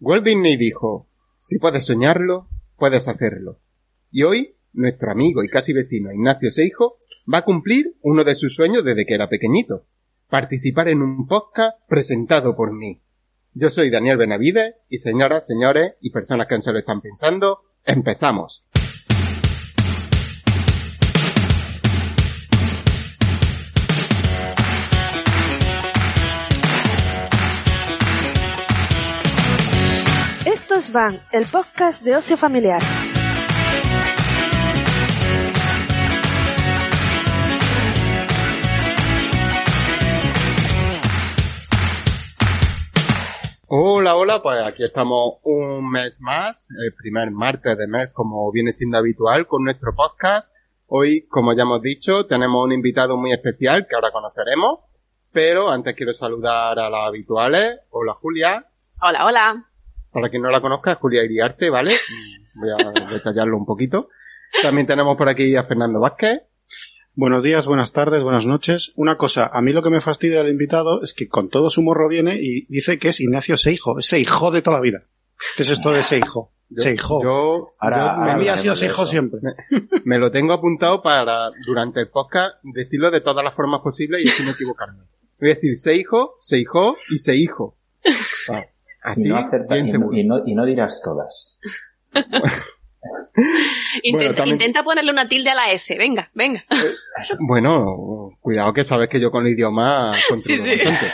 Walt Disney dijo, si puedes soñarlo, puedes hacerlo. Y hoy, nuestro amigo y casi vecino Ignacio Seijo va a cumplir uno de sus sueños desde que era pequeñito, participar en un podcast presentado por mí. Yo soy Daniel Benavides y señoras, señores y personas que se lo están pensando, empezamos. Van, el podcast de ocio familiar. Hola, hola, pues aquí estamos un mes más, el primer martes de mes como viene siendo habitual con nuestro podcast. Hoy, como ya hemos dicho, tenemos un invitado muy especial que ahora conoceremos, pero antes quiero saludar a las habituales. Hola Julia. Hola, hola. Para quien no la conozca, Julia Iriarte, ¿vale? Voy a detallarlo un poquito. También tenemos por aquí a Fernando Vázquez. Buenos días, buenas tardes, buenas noches. Una cosa, a mí lo que me fastidia del invitado es que con todo su morro viene y dice que es Ignacio Seijo, Seijo de toda la vida. ¿Qué es esto de Seijo? Yo- Seijo. Yo, Ahora, yo me, ha sido Seijo siempre. me lo tengo apuntado para, durante el podcast, decirlo de todas las formas posibles y así no equivocarme. Voy a decir Seijo, Seijo y Seijo. Ah, Así, y, no acerta- bien y, seguro. y no, y no dirás todas. Intenta, también- intenta ponerle una tilde a la S. Venga, venga. Bueno, cuidado que sabes que yo con el idioma Sí, sí. bastante.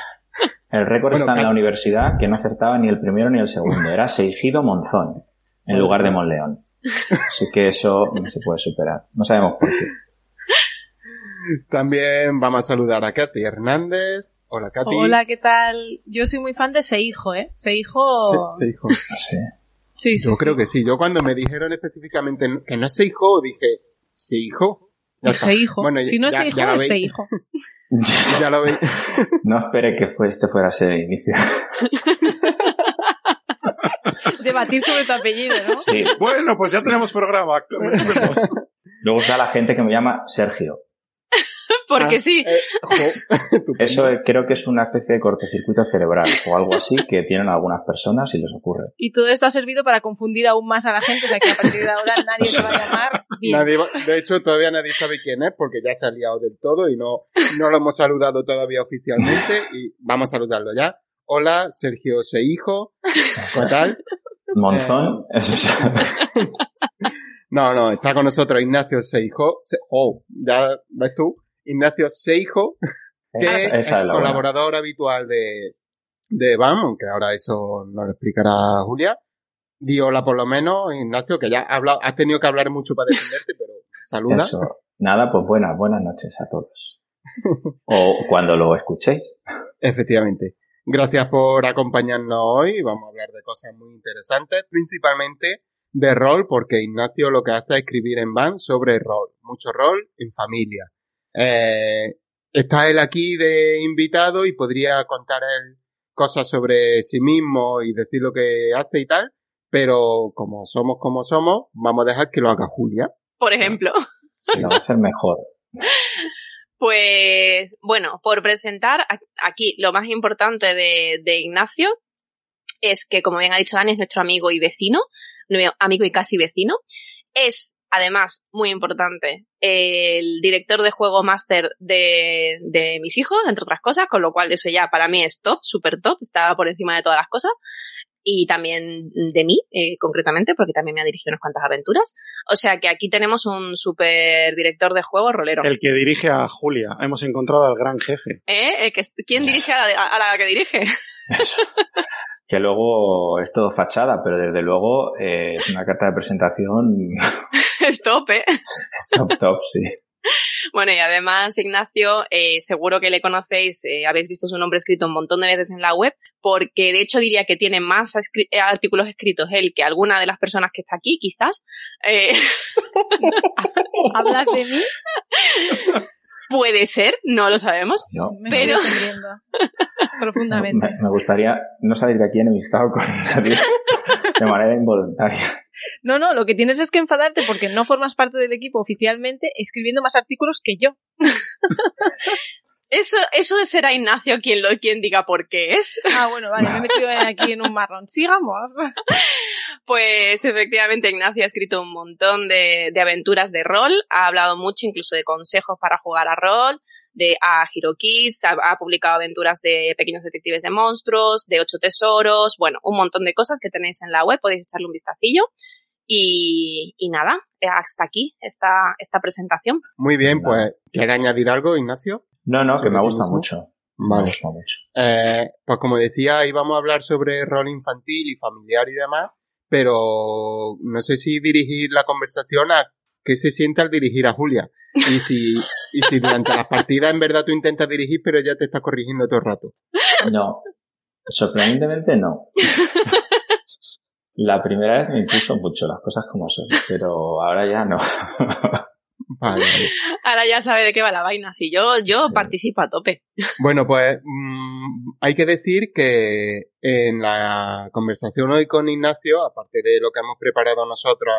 El récord Bueno, está en la universidad que no acertaba ni el primero ni el segundo. Era Seijido Monzón en lugar de Monleón. Así que eso no se puede superar. No sabemos por qué. También vamos a saludar a Katy Hernández. Hola Katy. Hola, ¿qué tal? Yo soy muy fan de Seijo, ¿eh? Seijo... Se- Seijo. Sí. Sí, sí, Yo sí. creo que sí. Yo cuando me dijeron específicamente que no es Seijo, dije, Seijo. Ya está. Seijo. Bueno, si no es ya- Seijo, ya lo es. Seijo. Ya lo veis. No espere que fue, este fuera el inicio. Debatir sobre tu apellido, ¿no? Sí. Bueno, pues ya tenemos programa. Luego está la gente que me llama Sergio. Porque Ah, sí. eh. Eso eh, creo que es una especie de cortocircuito cerebral o algo así que tienen algunas personas y les ocurre. Y todo esto ha servido para confundir aún más a la gente, o sea que a partir de ahora nadie te va a llamar bien. Nadie va- de hecho, todavía nadie sabe quién es porque ya se ha liado del todo y no, no lo hemos saludado todavía oficialmente y vamos a saludarlo ya. Hola, Sergio Seijo. ¿Qué tal? Monzón, Eh, eso es- No, no, está con nosotros Ignacio Seijo. Se- oh, ya ves tú. Ignacio Seijo, que esa, es esa es buena. colaborador habitual de, de BAM, aunque ahora eso nos lo explicará Julia. Di hola por lo menos, Ignacio, que ya ha hablado, has tenido que hablar mucho para defenderte, pero saluda. Eso. Nada, pues buenas, buenas noches a todos. O cuando lo escuchéis. Efectivamente. Gracias por acompañarnos hoy. Vamos a hablar de cosas muy interesantes, principalmente de rol, porque Ignacio lo que hace es escribir en van sobre rol. Mucho rol en familia. Eh, está él aquí de invitado y podría contar él cosas sobre sí mismo y decir lo que hace y tal, pero como somos como somos, vamos a dejar que lo haga Julia. Por ejemplo. Sí, lo va a hacer mejor. Pues, bueno, por presentar aquí lo más importante de, de Ignacio es que, como bien ha dicho Dani, es nuestro amigo y vecino, amigo y casi vecino. Es, además, muy importante, el director de juego máster de, de mis hijos, entre otras cosas, con lo cual eso ya para mí es top, super top, está por encima de todas las cosas. Y también de mí, eh, concretamente, porque también me ha dirigido unas cuantas aventuras. O sea que aquí tenemos un super director de juego rolero. El que dirige a Julia. Hemos encontrado al gran jefe. ¿Eh? El que, ¿Quién dirige a la, a la que dirige? Eso. Que luego es todo fachada, pero desde luego eh, es una carta de presentación Stop, ¿eh? top top, sí. Bueno, y además, Ignacio, eh, seguro que le conocéis, eh, habéis visto su nombre escrito un montón de veces en la web, porque de hecho diría que tiene más escri- eh, artículos escritos él que alguna de las personas que está aquí, quizás. Eh, ¿Hablas de mí? Puede ser, no lo sabemos. Pero- profundamente. me, me gustaría no salir de aquí enemistado con nadie de manera involuntaria. No, no, lo que tienes es que enfadarte porque no formas parte del equipo oficialmente escribiendo más artículos que yo. Eso, eso será Ignacio quien lo quien diga por qué es. Ah, bueno, vale, me he metido aquí en un marrón. Sigamos. Pues efectivamente Ignacio ha escrito un montón de, de aventuras de rol, ha hablado mucho incluso de consejos para jugar a rol, de a Hero Kids, ha, ha publicado aventuras de pequeños detectives de monstruos, de ocho tesoros, bueno, un montón de cosas que tenéis en la web, podéis echarle un vistacillo. Y, y nada, hasta aquí esta, esta presentación. Muy bien, pues, ¿quiere añadir algo, Ignacio? No, no, que me gusta ¿Mismo? mucho. Me Vale. gusta mucho. Eh, pues como decía, íbamos a hablar sobre rol infantil y familiar y demás, pero no sé si dirigir la conversación a qué se siente al dirigir a Julia. Y si, y si durante las partidas en verdad tú intentas dirigir, pero ella te está corrigiendo todo el rato. No. Sorprendentemente no. La primera vez me impuso mucho las cosas como son, pero ahora ya no. Vale, vale. Ahora ya sabe de qué va la vaina. Si yo, yo Sí. participo a tope. Bueno, pues mm, hay que decir que en la conversación hoy con Ignacio, aparte de lo que hemos preparado nosotros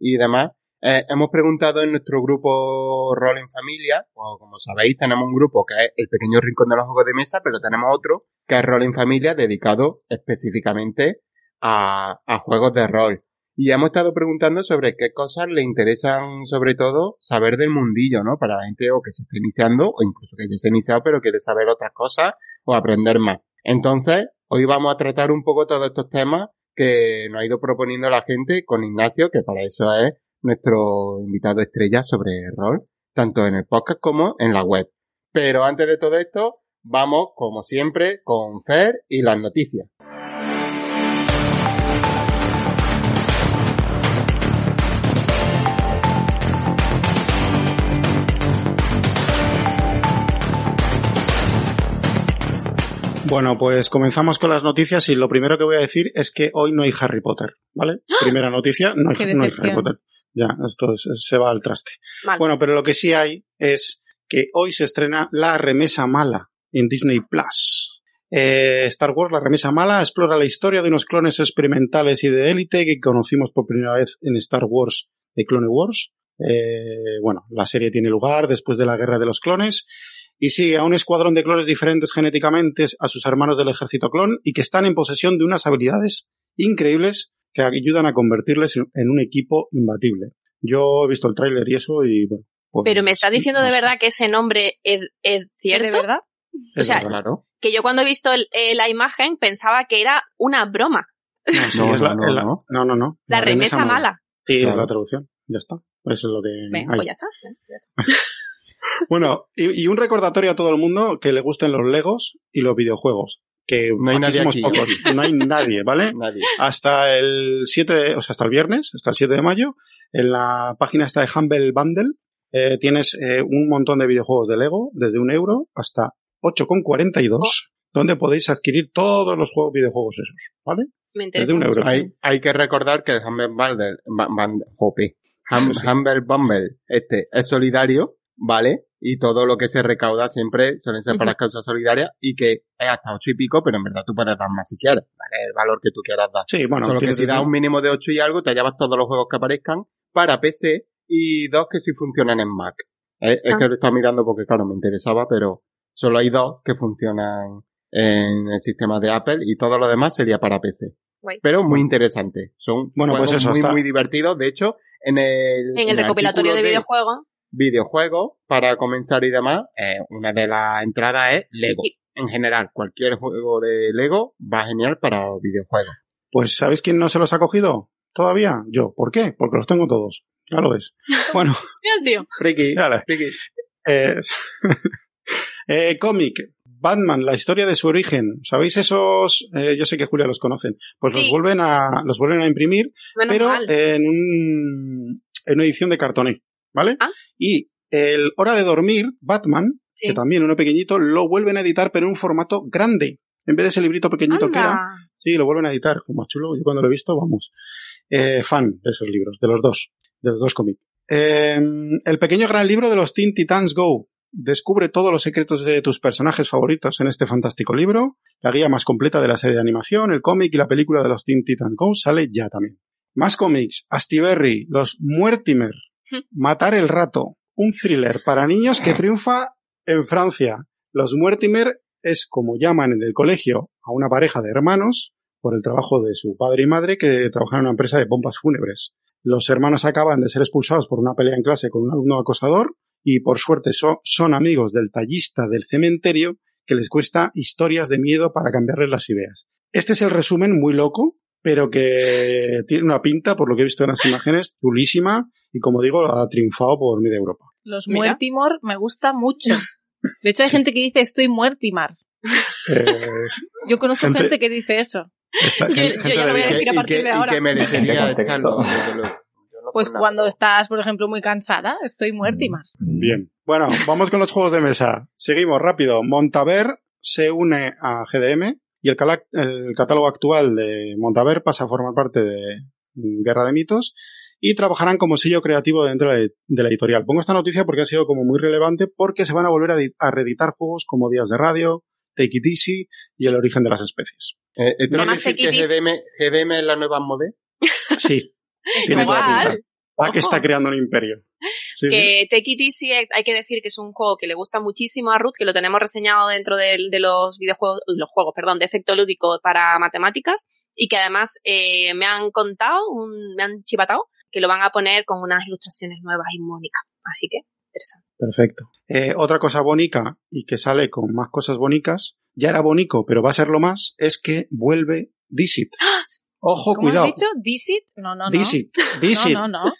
y demás, eh, hemos preguntado en nuestro grupo Rol en Familia, o como sabéis, tenemos un grupo que es el pequeño rincón de los juegos de mesa, pero tenemos otro que es Rol en Familia, dedicado específicamente a, a juegos de rol. Y hemos estado preguntando sobre qué cosas le interesan, sobre todo, saber del mundillo, ¿no? Para la gente o que se esté iniciando, o incluso que ya se ha iniciado, pero quiere saber otras cosas o aprender más. Entonces, hoy vamos a tratar un poco todos estos temas que nos ha ido proponiendo la gente con Ignacio, que para eso es nuestro invitado estrella sobre rol, tanto en el podcast como en la web. Pero antes de todo esto, vamos, como siempre, con Fer y las noticias. Bueno, pues comenzamos con las noticias y lo primero que voy a decir es que hoy no hay Harry Potter, ¿vale? Primera noticia, no hay, no hay. Harry Potter. Ya, esto es- se va al traste. Bueno, pero lo que sí hay es que hoy se estrena La Remesa Mala en Disney Plus. Eh, Star Wars, La Remesa Mala, explora la historia de unos clones experimentales y de élite que conocimos por primera vez en Star Wars de Clone Wars. Eh, bueno, la serie tiene lugar después de la Guerra de los Clones y sigue a un escuadrón de clones diferentes genéticamente a sus hermanos del ejército clon y que están en posesión de unas habilidades increíbles que ayudan a convertirles en- un equipo imbatible. Yo he visto el tráiler y eso y bueno. pues, Pero me estás diciendo de verdad que ese nombre es, es ¿De cierto. verdad? Es o sea, verdad. Claro. Que yo cuando he visto el- eh, la imagen pensaba que era una broma. No, sí, No, es la- no, no, no. no, no, no. La, remesa mala. Sí, es la traducción. Ya está. Eso es lo que Venga, hay. pues ya está. Bueno, y, y un recordatorio a todo el mundo que le gusten los Legos y los videojuegos. Que No hay aquí nadie somos aquí. pocos. No hay nadie, ¿vale? Nadie. Hasta el 7, de- o sea, hasta el viernes, hasta el 7 de mayo, en la página esta de Humble Bundle, eh, tienes eh, un montón de videojuegos de Lego, desde un euro hasta 8,42, donde podéis adquirir todos los juegos, videojuegos esos, ¿vale? Me Desde interesa un euro. Hay, hay que recordar que el Humble Bundle. Humble Bumble, este, es solidario, ¿vale? Y todo lo que se recauda siempre suelen ser para Ujú. causas solidarias y que es hasta ocho y pico, pero en verdad tú puedes dar más si quieres, ¿vale? El valor que tú quieras dar. Sí, bueno, Solo que si das un mínimo de 8 y algo, te llevas todos los juegos que aparezcan para PC y dos que sí funcionan en Mac. Es, es Ah. que lo estaba mirando porque, claro, me interesaba, pero solo hay dos que funcionan en el sistema de Apple y todo lo demás sería para PC. Guay. Pero muy interesante. Son Bueno, pues juegos eso, muy, está- muy divertidos. De hecho, en el, En el recopilatorio de videojuegos. Videojuegos, para comenzar y demás, eh, una de las entradas es Lego. En general, cualquier juego de Lego va genial para videojuegos. Pues, ¿sabéis quién no se los ha cogido? Todavía. Yo. ¿Por qué? Porque los tengo todos. Ya lo ves. Bueno, Mira, tío. Friki. Dale. Friki. Eh, eh, cómic. Batman, la historia de su origen. ¿Sabéis esos? eh, yo sé que Julia los conocen. Pues los vuelven a, los vuelven a imprimir, pero mal. en, un, en una edición de cartoné, ¿vale? Ah. Y el Hora de Dormir, Batman, Sí. que también uno pequeñito, lo vuelven a editar, pero en un formato grande. En vez de ese librito pequeñito que era. Sí, lo vuelven a editar, como chulo. Yo cuando lo he visto, vamos. Eh, fan de esos libros, de los dos, de los dos cómics. Eh, el pequeño gran libro de los Teen Titans Go. Descubre todos los secretos de tus personajes favoritos en este fantástico libro. La guía más completa de la serie de animación, el cómic y la película de los Teen Titans Go sale ya también. Más cómics. Astiberri, los Muertimer, Matar el rato. Un thriller para niños que triunfa en Francia. Los Muertimer es como llaman en el colegio a una pareja de hermanos por el trabajo de su padre y madre que trabajan en una empresa de bombas fúnebres. Los hermanos acaban de ser expulsados por una pelea en clase con un alumno acosador y por suerte so- son amigos del tallista del cementerio que les cuesta historias de miedo para cambiarles las ideas. Este es el resumen muy loco, pero que tiene una pinta, por lo que he visto en las imágenes, chulísima y como digo, ha triunfado por media Europa. Los Mira. Muertimor me gusta mucho. De hecho, hay gente que dice estoy Muertimar. Eh, Yo conozco Gente- gente, que dice eso. esta- Yo- gente- yo gente ya lo voy a decir a partir que- de ahora. Pues cuando estás, por ejemplo, muy cansada, estoy Muertimar. Bien. Bueno, vamos con los juegos de mesa. Seguimos rápido. Montaver se une a GDM y el, cala- el catálogo actual de Montaver pasa a formar parte de Guerra de Mitos y trabajarán como sello creativo dentro de, de la editorial. Pongo esta noticia porque ha sido como muy relevante porque se van a volver a, edi- a reeditar juegos como Días de Radio, Take It Easy y El origen de las especies. Eh, ¿Esto quiere Además, decir que GDM, GDM es la nueva Modé? Sí, tiene toda Igual. Ojo. está creando un imperio. Sí, sí. Que Take It Easy eh, hay que decir que es un juego que le gusta muchísimo a Ruth, que lo tenemos reseñado dentro del- de, los videojuegos, los juegos, perdón, de efecto lúdico para matemáticas y que además eh, me han contado, un- me han chivatado que lo van a poner con unas ilustraciones nuevas y mónicas. Así que, interesante. Perfecto. Eh, otra cosa bonica y que sale con más cosas bonicas, ya era bonico, pero va a serlo más, es que vuelve Dixit. Ojo, ¿Cómo cuidado. has dicho? ¿Dixit? No, no, no. Dixit, Dixit, No, no, no.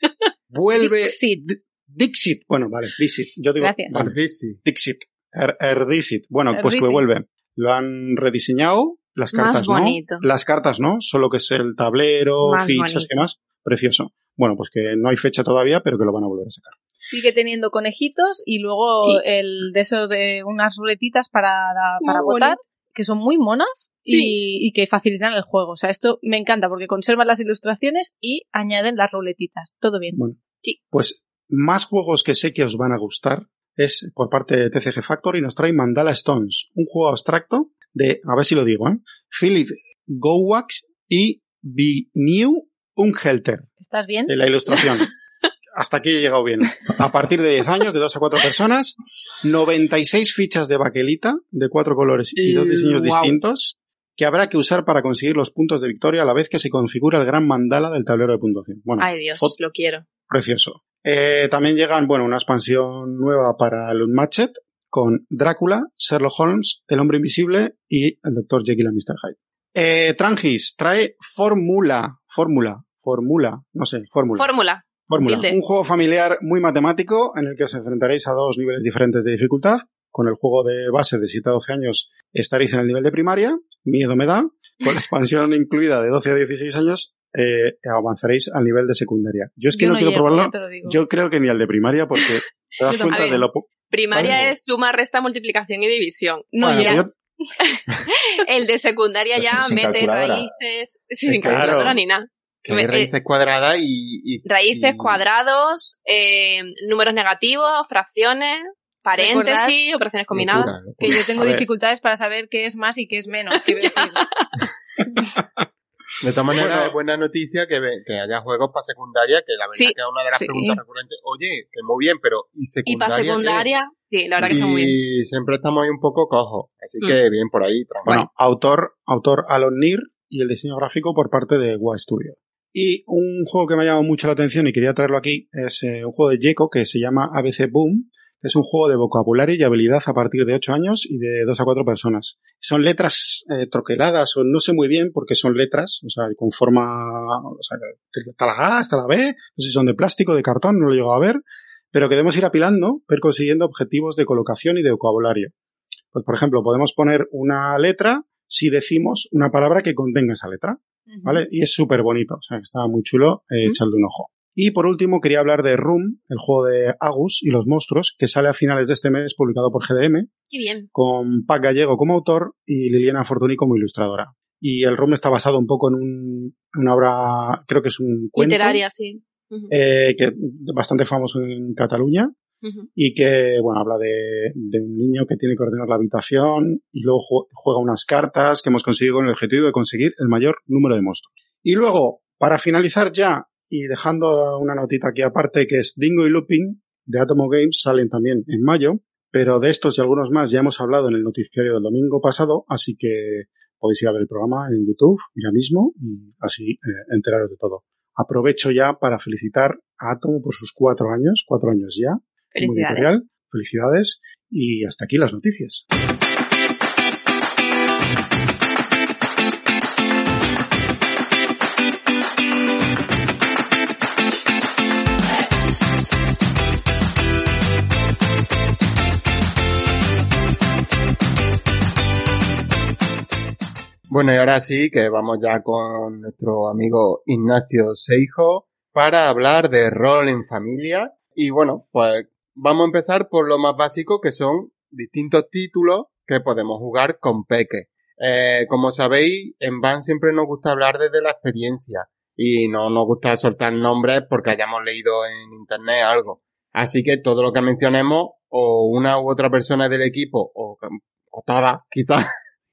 vuelve Dixit. Di- Dixit. Bueno, vale, Dixit. Yo digo, Gracias. vale, Ardisi. Dixit. Er, Erdixit. Bueno, pues que vuelve. Lo han rediseñado, las Más cartas no. bonito. Las cartas no, solo que es el tablero, Más fichas bonito. y demás. Precioso. Bueno, pues que no hay fecha todavía, pero que lo van a volver a sacar. Sigue teniendo conejitos y luego Sí. el de eso de unas ruletitas para, para votar. Que son muy monas Sí. y, y que facilitan el juego. O sea, esto me encanta porque conservan las ilustraciones y añaden las ruletitas. Todo bien. Bueno, Sí. pues más juegos que sé que os van a gustar es por parte de TCG Factory nos trae Mandala Stones, un juego abstracto de, a ver si lo digo, ¿eh? Philip Gowax y New Unhelter, ¿Estás bien? en la ilustración. Hasta aquí he llegado bien. A partir de 10 años, de 2 a 4 personas, 96 fichas de baquelita de cuatro colores y dos diseños distintos que habrá que usar para conseguir los puntos de victoria a la vez que se configura el gran mandala del tablero de puntuación. Bueno, Ay Dios, lo quiero. Precioso. Eh, también llegan, bueno, una expansión nueva para el Unmatched con Drácula, Sherlock Holmes, El Hombre Invisible y el Dr. Jekyll y Mr. Hyde. Eh, Trangis trae Fórmula, Fórmula, Fórmula, no sé, Fórmula. Fórmula. Fórmula. Un juego familiar muy matemático en el que os enfrentaréis a dos niveles diferentes de dificultad. Con el juego de base de 7 a 12 años estaréis en el nivel de primaria. Miedo me da. Con la expansión incluida de 12 a 16 años eh, avanzaréis al nivel de secundaria. Yo es que Yo no, quiero llego, probarlo. Yo creo que ni al de primaria porque te das cuenta de lo... Primaria Vale. es suma, resta, multiplicación y división. No Bueno, ya. yo- El de secundaria ya mete raíces, sin calculadora ni nada. Que hay Eh, raíces cuadradas y, y- Raíces, y- cuadrados, eh, números negativos, fracciones, paréntesis, operaciones combinadas. locura, locura. Que yo tengo A ver. dificultades para saber qué es más y qué es menos. De todas maneras, Bueno. es buena noticia que, que haya juegos para secundaria, que la verdad Sí, que es una de las sí. preguntas recurrentes. Oye, que muy bien, pero ¿y Y secundaria? para qué? secundaria, sí, la verdad que está muy bien. Y siempre estamos ahí un poco cojos. Así Mm. que bien por ahí, tranquilo. Bueno, autor, autor Alon y el diseño gráfico por parte de WA Studio. Y un juego que me ha llamado mucho la atención y quería traerlo aquí es eh, un juego de Jeco que se llama ABC Boom. Es un juego de vocabulario y habilidad a partir de 8 años y de 2 a 4 personas. Son letras eh, troqueladas o no sé muy bien porque son letras, o sea, con forma, o sea, está la A, está la B, no sé si son de plástico, de cartón, no lo he llegado a ver, pero que debemos ir apilando, ver consiguiendo objetivos de colocación y de vocabulario. Pues, por ejemplo, podemos poner una letra si decimos una palabra que contenga esa letra, ¿vale? Y es súper bonito, o sea, está muy chulo, eh, echarle un ojo. Y por último, quería hablar de Room, el juego de Agus y los monstruos, que sale a finales de este mes, publicado por GDM, Qué bien. con Pac Gallego como autor y Liliana Fortuny como ilustradora. Y el Room está basado un poco en un- una obra, creo que es un cuento, Literaria, sí. Eh, que bastante famoso en Cataluña, y que, bueno, habla de, de un niño que tiene que ordenar la habitación y luego ju- juega unas cartas que hemos conseguido con el objetivo de conseguir el mayor número de monstruos. Y luego, para finalizar ya, y dejando una notita aquí aparte, que es Dingo y Looping de Atomo Games, salen también en mayo, pero de estos y algunos más ya hemos hablado en el noticiario del domingo pasado, así que podéis ir a ver el programa en YouTube ya mismo y así eh, enteraros de todo. Aprovecho ya para felicitar a Atomo por sus cuatro años, cuatro años ya, Felicidades. editorial. Felicidades y hasta aquí las noticias. Bueno, y ahora sí que vamos ya con nuestro amigo Ignacio Seijo para hablar de rol en familia. Y bueno, pues vamos a empezar por lo más básico que son distintos títulos que podemos jugar con Peque. Eh, como sabéis, en Van siempre nos gusta hablar desde la experiencia y no nos gusta soltar nombres porque hayamos leído en internet algo. Así que todo lo que mencionemos, o una u otra persona del equipo, o, o todas, quizás,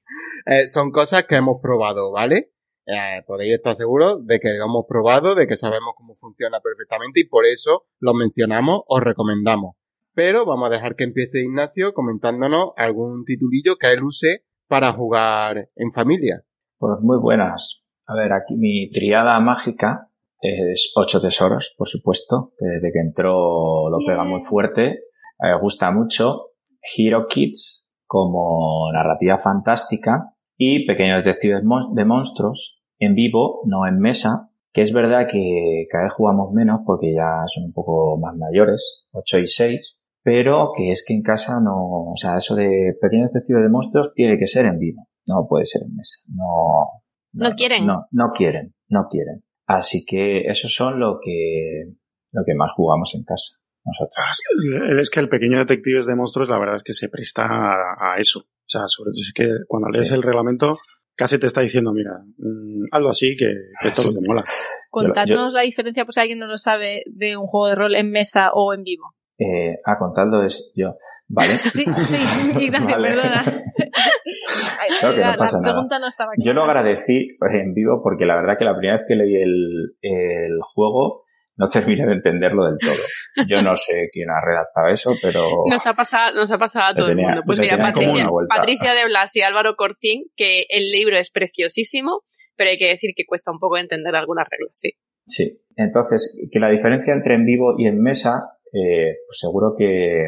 eh, son cosas que hemos probado, ¿vale? Eh, podéis estar seguros de que lo hemos probado, de que sabemos cómo funciona perfectamente y por eso lo mencionamos o recomendamos. Pero vamos a dejar que empiece Ignacio comentándonos algún titulillo que él use para jugar en familia. Pues muy buenas. A ver, aquí mi triada mágica es Ocho Tesoros, por supuesto, que desde que entró lo pega muy fuerte. Me gusta mucho. Hero Kids como narrativa fantástica y Pequeños Detectives de Monstruos en vivo, no en mesa, que es verdad que cada vez jugamos menos porque ya son un poco más mayores, 8 y 6, pero que es que en casa no, o sea, eso de Pequeños Detectives de Monstruos tiene que ser en vivo, no puede ser en mesa, no. ¿No quieren? No, no quieren, no quieren. Así que esos son lo que, lo que más jugamos en casa, nosotros. Es que el pequeño detectives de monstruos, la verdad es que se presta a, a eso. O sea, sobre todo es que cuando lees Sí. el reglamento, casi te está diciendo, mira, mm, hazlo así que, que todo te mola. Contarnos la diferencia, pues si alguien no lo sabe, de un juego de rol en mesa o en vivo. Eh, ah, contando es yo. Vale. Sí, sí, Ignacio, Vale. perdona. Que la, no pasa la nada. pregunta no estaba Yo lo agradecí en vivo porque la verdad que la primera vez que leí el, el juego no terminé de entenderlo del todo. Yo no sé quién ha redactado eso, pero Nos ha pasado, nos ha pasado a todo el mundo. Pues mira, Patricia. Patricia de Blas y Álvaro Corcín, que el libro es preciosísimo, pero hay que decir que cuesta un poco entender algunas reglas, sí. sí. Entonces, que la diferencia entre en vivo y en mesa, eh, pues seguro que,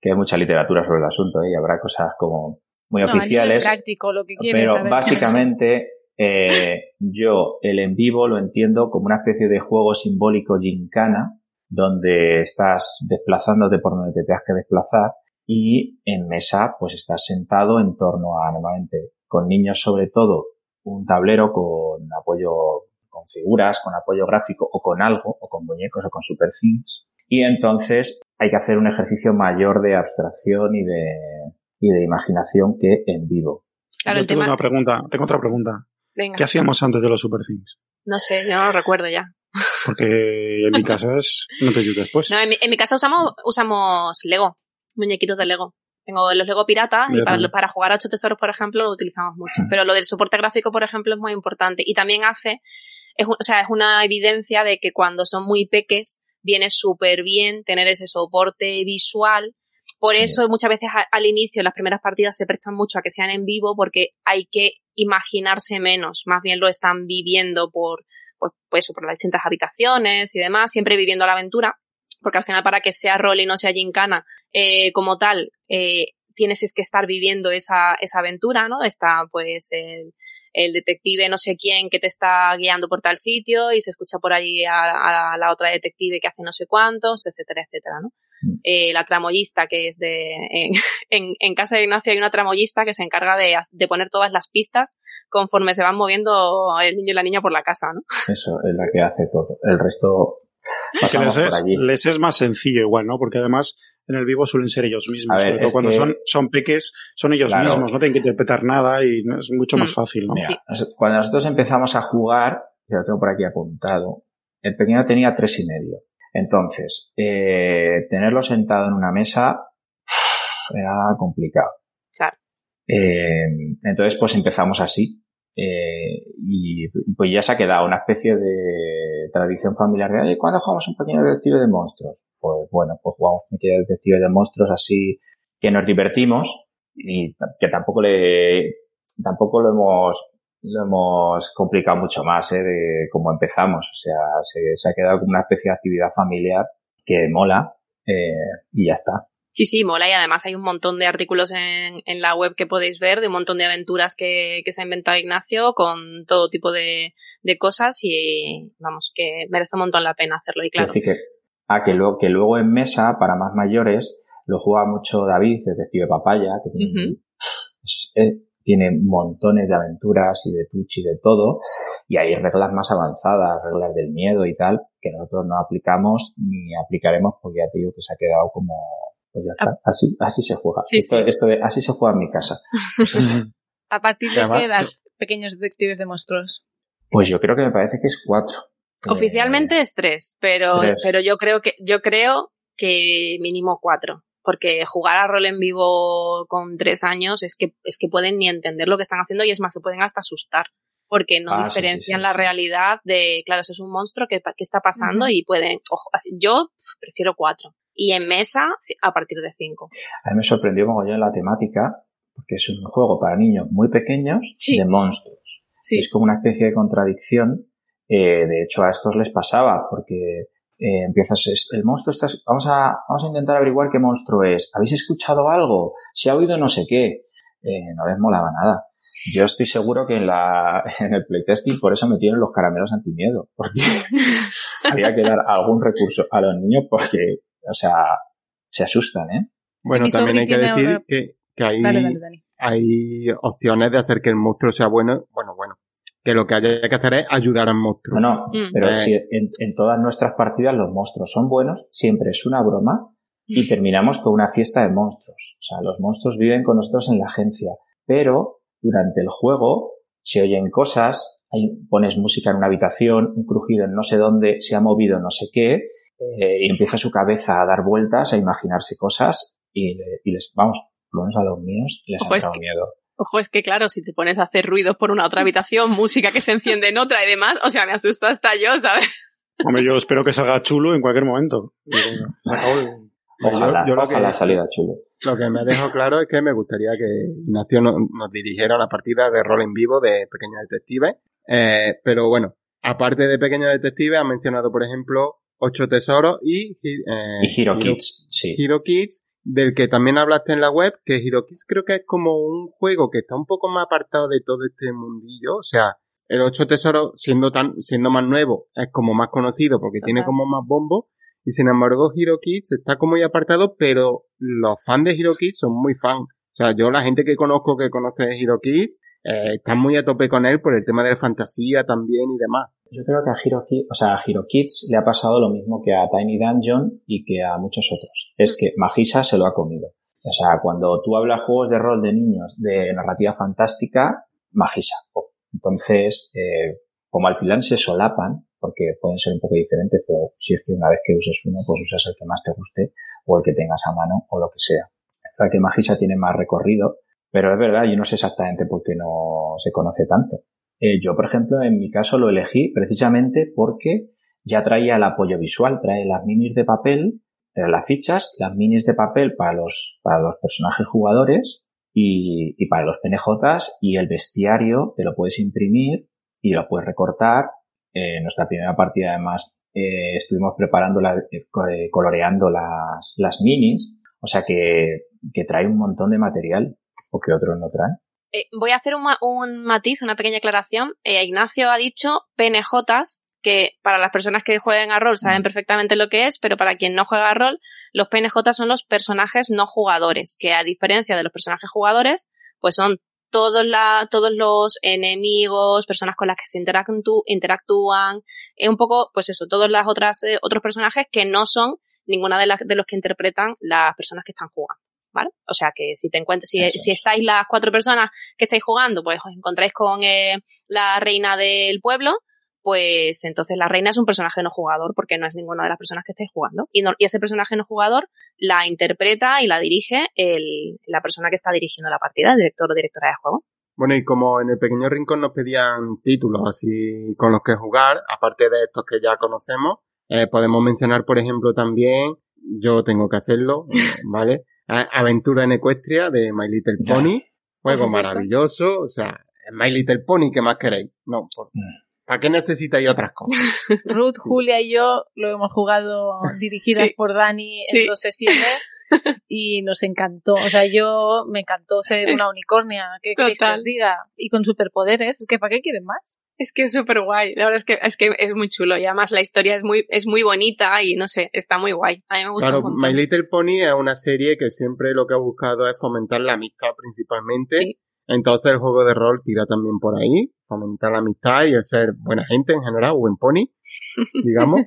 que hay mucha literatura sobre el asunto ¿eh? y habrá cosas como muy No, oficiales. práctico, lo que quieres Pero básicamente, eh, yo el en vivo lo entiendo como una especie de juego simbólico gincana, donde estás desplazándote por donde te tengas que desplazar, y en mesa, pues estás sentado en torno a, normalmente, con niños sobre todo, un tablero con apoyo, con figuras, con apoyo gráfico, o con algo, o con muñecos, o con super things. Y entonces hay que hacer un ejercicio mayor de abstracción y de, y de imaginación que en vivo. Claro, Yo tengo tema. una pregunta, tengo otra pregunta. Venga, ¿Qué hacíamos antes de los Super Things? no sé, yo no lo recuerdo ya. Porque en mi casa es no te después. No, en mi, en mi casa usamos, usamos Lego, muñequitos de Lego. Tengo los Lego piratas y para, jugar a ocho tesoros, por ejemplo, lo utilizamos mucho. Mm. Pero lo del soporte gráfico, por ejemplo, es muy importante. Y también hace, es, o sea, es una evidencia de que cuando son muy peques, viene súper bien tener ese soporte visual. Por Sí. eso muchas veces a- al inicio, las primeras partidas se prestan mucho a que sean en vivo porque hay que imaginarse menos. Más bien lo están viviendo por, pues, pues eso, por las distintas habitaciones y demás, siempre viviendo la aventura porque al final para que sea rol y no sea gincana eh, como tal, eh, tienes es que estar viviendo esa, esa aventura, ¿no? Está pues el, el detective no sé quién que te está guiando por tal sitio y se escucha por allí a, a la otra detective que hace no sé cuántos, etcétera, etcétera, ¿no? Mm. Eh, la tramoyista que es de en, en, en casa de Ignacio hay una tramoyista que se encarga de, de poner todas las pistas conforme se van moviendo el niño y la niña por la casa, ¿no? Eso es la que hace todo. El resto Que les es, les es más sencillo igual, ¿no? Porque además en el vivo suelen ser ellos mismos. Ver, Sobre todo cuando que- son, son peques, son ellos Claro. mismos, no tienen que interpretar nada y es mucho más Mm. fácil, ¿no? Mira, Sí. cuando nosotros empezamos a jugar, que lo tengo por aquí apuntado, el pequeño tenía tres y medio. Entonces, eh, tenerlo sentado en una mesa era complicado. Claro. Eh, entonces, pues empezamos así. Eh, y, y pues ya se ha quedado una especie de tradición familiar de, "Oye, ¿cuándo jugamos un pequeño detective de monstruos? Pues bueno, pues jugamos un pequeño detective de monstruos así que nos divertimos y que tampoco le, tampoco lo hemos, lo hemos complicado mucho más, ¿eh? De cómo empezamos. O sea, se, se ha quedado como una especie de actividad familiar que mola, eh, y ya está. Sí, sí, mola y además hay un montón de artículos en, en la web que podéis ver de un montón de aventuras que, que se ha inventado Ignacio con todo tipo de, de cosas y vamos, que merece un montón la pena hacerlo y claro. Es decir, que, ah, que, luego, que luego en mesa, para más mayores, lo juega mucho David, Detective Papaya, que tiene, es- tiene montones de aventuras y de Twitch y de todo, y hay reglas más avanzadas, reglas del miedo y tal, que nosotros no aplicamos ni aplicaremos porque ya te digo que se ha quedado como, pues ya está, así, así se juega. Sí, esto, sí. esto de, así se juega en mi casa. ¿A partir de qué edad, pequeños detectives de monstruos? Pues yo creo que me parece que es cuatro. Eh, Oficialmente es tres, pero, tres. pero yo creo que, yo creo que mínimo cuatro. Porque jugar a rol en vivo con tres años es que, es que pueden ni entender lo que están haciendo y es más, se pueden hasta asustar. Porque no Ah, diferencian sí, sí, la sí. realidad de, claro, eso es un monstruo, ¿qué, qué está pasando? Y pueden, ojo, así, yo prefiero cuatro. Y en mesa, a partir de cinco. A mí me sorprendió mogollón la temática, porque es un juego para niños muy pequeños Sí. de monstruos. Sí. Es como una especie de contradicción. Eh, de hecho, a estos les pasaba, porque eh, empiezas, es- el monstruo está, vamos a, vamos a intentar averiguar qué monstruo es. ¿Habéis escuchado algo? ¿Se ha oído no sé qué? Eh, no les molaba nada. Yo estoy seguro que en la, en el playtesting por eso metieron los caramelos antimiedo, porque había que dar algún recurso a los niños porque, o sea, se asustan, ¿eh? Bueno, también hay que decir que, que hay, Dale, dale, Dani. hay opciones de hacer que el monstruo sea bueno. Bueno, bueno. Que lo que haya que hacer es ayudar al monstruo. No, no, Mm. pero Eh. si en, en todas nuestras partidas los monstruos son buenos, siempre es una broma y terminamos con una fiesta de monstruos. O sea, los monstruos viven con nosotros en la agencia, pero durante el juego se oyen cosas, hay, pones música en una habitación, un crujido en no sé dónde, se ha movido no sé qué, eh, y empieza su cabeza a dar vueltas, a imaginarse cosas y, le- y les, vamos, por lo menos a los míos les Ojo, ha que- miedo. Ojo, es que claro, si te pones a hacer ruidos por una otra habitación, música que se enciende en otra y demás, o sea, me asusta hasta yo, ¿sabes? Hombre, yo espero que salga chulo en cualquier momento. Ojalá, yo lo ojalá que- salida chulo. Lo que me dejo claro es que me gustaría que Ignacio no- nos dirigiera una partida de rol en vivo de Pequeños Detectives. Eh, pero bueno, aparte de Pequeños Detectives, ha mencionado, por ejemplo, Ocho Tesoros y, eh, Y Hero Kids, sí. Hero Kids, del que también hablaste en la web, que Hero Kids creo que es como un juego que está un poco más apartado de todo este mundillo. O sea, el Ocho Tesoros, siendo tan, siendo más nuevo, es como más conocido porque tiene como más bombo. Y sin embargo, Hero Kids está como muy apartado, pero los fans de Hero Kids son muy fan. O sea, yo la gente que conozco que conoce Hero Kids, eh, están muy a tope con él por el tema de la fantasía también y demás. Yo creo que a Hero, o sea, a Hero le ha pasado lo mismo que a Tiny Dungeon y que a muchos otros. Es que Magisa se lo ha comido. O sea, cuando tú hablas juegos de rol de niños de narrativa fantástica, Magisa. Oh. Entonces, eh, como al final se solapan, porque pueden ser un poco diferentes, pero si es que una vez que uses uno, pues usas el que más te guste o el que tengas a mano o lo que sea. Verdad que Magisa tiene más recorrido, pero es verdad, yo no sé exactamente por qué no se conoce tanto. Eh, yo, por ejemplo, en mi caso lo elegí precisamente porque ya traía el apoyo visual, trae las minis de papel, trae las fichas, las minis de papel para los, para los personajes jugadores y, para los PNJs y el bestiario te lo puedes imprimir y lo puedes recortar. Eh, en nuestra primera partida además eh, estuvimos preparando, la, eh, coloreando las, las minis, o sea que, que trae un montón de material porque otros no traen. Eh, voy a hacer un, ma- un matiz, una pequeña aclaración. Eh, Ignacio ha dicho PNJs, que para las personas que jueguen a rol saben perfectamente lo que es, pero para quien no juega a rol, los PNJs son los personajes no jugadores, que a diferencia de los personajes jugadores, pues son todos, la, todos los enemigos, personas con las que se interactú- interactúan, eh, un poco, pues eso, todos los otras, eh, otros personajes que no son ninguna de, las de los que interpretan las personas que están jugando. ¿Vale? O sea que si te encuentras, si, estáis las cuatro personas que estáis jugando, pues os encontráis con eh, la reina del pueblo, pues entonces la reina es un personaje no jugador porque no es ninguna de las personas que estáis jugando. Y, no- y ese personaje no jugador la interpreta y la dirige el, la persona que está dirigiendo la partida, el director o directora de juego. Bueno, y como en el pequeño rincón nos pedían títulos así con los que jugar, aparte de estos que ya conocemos, eh, podemos mencionar, por ejemplo, también, yo tengo que hacerlo, ¿vale? Aventura en Ecuestria de My Little Ya. Pony. Juego maravilloso. O sea, My Little Pony, ¿qué más queréis? No, por- Mm. ¿para qué necesitáis otras cosas? Ruth, Julia y yo lo hemos jugado dirigidas Sí. por Dani Sí. en dos sesiones y nos encantó. O sea, yo me encantó ser una unicornia. ¿Qué queréis que os diga? Y con superpoderes. Es que ¿para qué quieren más? Es que es súper guay. La verdad es que, es que es muy chulo. Y además la historia es muy, es muy bonita y no sé, está muy guay. A mí me gusta Claro, un. My Little Pony es una serie que siempre lo que ha buscado es fomentar la amistad principalmente. Sí. Entonces el juego de rol tira también por ahí, fomentar la amistad y el ser buena gente en general, buen pony, digamos.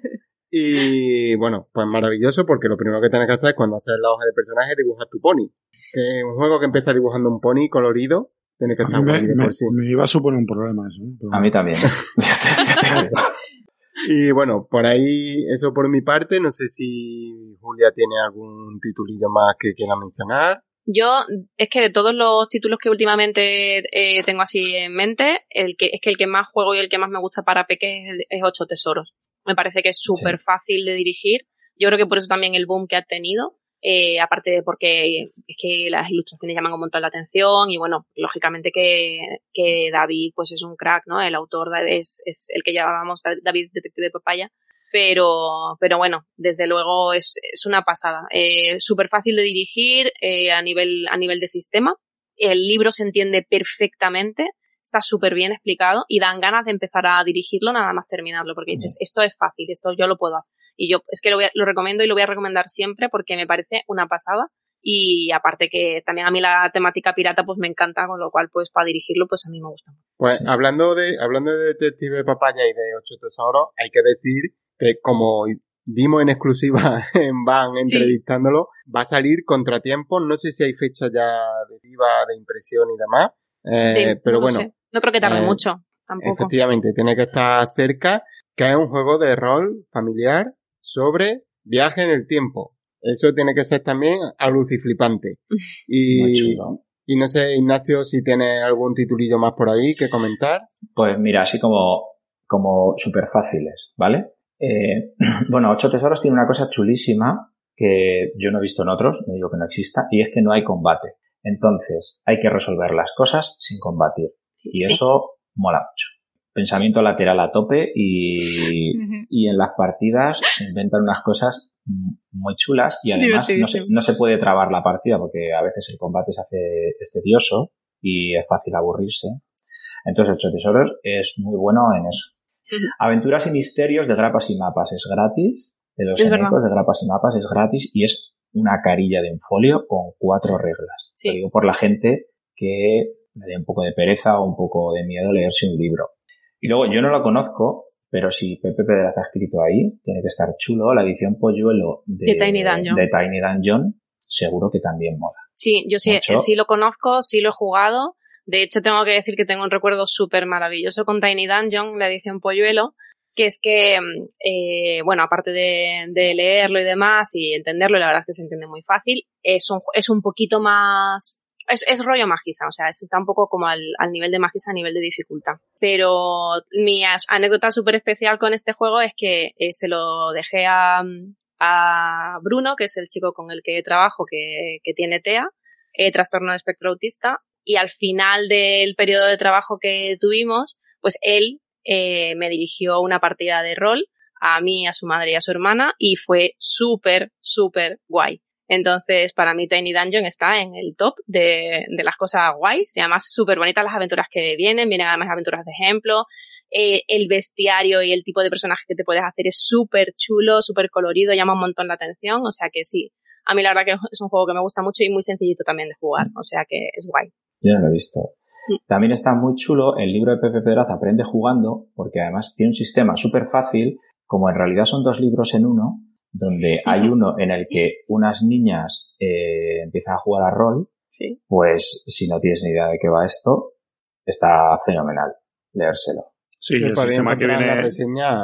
y bueno, pues maravilloso porque lo primero que tienes que hacer cuando haces la hoja de personaje es dibujar tu pony. Que es un juego que empieza dibujando un pony colorido, tiene que A estar guay de me- por sí. me iba a suponer un problema eso. ¿eh? Pero A mí también. Y bueno, por ahí eso por mi parte, no sé si Julia tiene algún titulillo más que quiera mencionar. Yo, es que de todos los títulos que últimamente eh, tengo así en mente, el que, es que el que más juego y el que más me gusta para Peque es, el- es Ocho Tesoros. Me parece que es súper fácil de dirigir. Yo creo que por eso también el boom que ha tenido. Eh, aparte de porque es que las ilustraciones llaman un montón la atención y bueno, lógicamente que, que David pues es un crack, ¿no? El autor es, es el que llamábamos David Detective de Papaya. Pero, pero bueno, desde luego es, es una pasada. Eh, Súper fácil de dirigir eh, a, nivel, a nivel de sistema. El libro se entiende perfectamente, está súper bien explicado y dan ganas de empezar a dirigirlo nada más terminarlo, porque dices, esto es fácil, esto yo lo puedo hacer. Y yo es que lo, voy a- lo recomiendo y lo voy a recomendar siempre porque me parece una pasada. Y aparte que también a mí la temática pirata pues me encanta, con lo cual pues para dirigirlo pues a mí me gusta. Pues hablando de, hablando de Detective Papaya y de Ocho Tesoros, hay que decir que como dimos en exclusiva en Van Sí. entrevistándolo, va a salir contratiempo, no sé si hay fecha ya de viva, de impresión y demás, eh, Sí, pero no bueno, sé. No creo que tarde eh, mucho, tampoco. efectivamente, tiene que estar cerca, que es un juego de rol familiar sobre viaje en el tiempo. Eso tiene que ser también aluciflipante. Y, y no sé, Ignacio, si tiene algún titulillo más por ahí que comentar. Pues mira, así como, como súper fáciles, ¿vale? Eh, bueno, Ocho Tesoros tiene una cosa chulísima que yo no he visto en otros, no digo que no exista, y es que no hay combate. Entonces, hay que resolver las cosas sin combatir. Y Sí. eso mola mucho. Pensamiento lateral a tope y, y en las partidas se inventan unas cosas muy chulas y además no se, no se puede trabar la partida porque a veces el combate se hace es tedioso y es fácil aburrirse. Entonces, Ocho Tesoros es muy bueno en eso. Aventuras y misterios de grapas y mapas es gratis. De los Es enemigos de grapas y mapas es gratis y es una carilla de un folio con cuatro reglas. Sí. Lo digo por la gente que le dé un poco de pereza o un poco de miedo leerse un libro. Y luego, yo no lo conozco, pero si Pepe Pedraz ha escrito ahí, tiene que estar chulo. La edición Polluelo de, De Tiny Dungeon. de Tiny Dungeon, seguro que también mola. Sí, yo sí, Mucho. sí lo conozco, sí lo he jugado. De hecho, tengo que decir que tengo un recuerdo súper maravilloso con Tiny Dungeon, la edición Polluelo, que es que, mm, eh, bueno, aparte de, de leerlo y demás y entenderlo, la verdad es que se entiende muy fácil, es un, es un poquito más... Es, es rollo Magisa, o sea, es- está un poco como al, al nivel de Magisa, a nivel de dificultad. Pero mi anécdota súper especial con este juego es que eh, se lo dejé a, a Bruno, que es el chico con el que trabajo, que, que tiene TEA, eh, trastorno de espectro autista, y al final del periodo de trabajo que tuvimos, pues él eh, me dirigió una partida de rol a mí, a su madre y a su hermana, y fue súper, súper guay. Entonces, para mí Tiny Dungeon está en el top de, de las cosas guays, y además súper bonitas las aventuras que vienen, vienen además aventuras de ejemplo, eh, el bestiario y el tipo de personaje que te puedes hacer es súper chulo, súper colorido, llama un montón la atención, o sea que sí, a mí la verdad que es un juego que me gusta mucho y muy sencillito también de jugar, o sea que es guay. Yo no lo he visto. Sí. También está muy chulo el libro de Pepe Pedraz Aprende jugando, porque además tiene un sistema súper fácil, como en realidad son dos libros en uno, donde hay uno en el que unas niñas eh, empiezan a jugar a rol, Sí. pues si no tienes ni idea de qué va esto, está fenomenal leérselo. Sí, el sistema que encontrar la viene reseña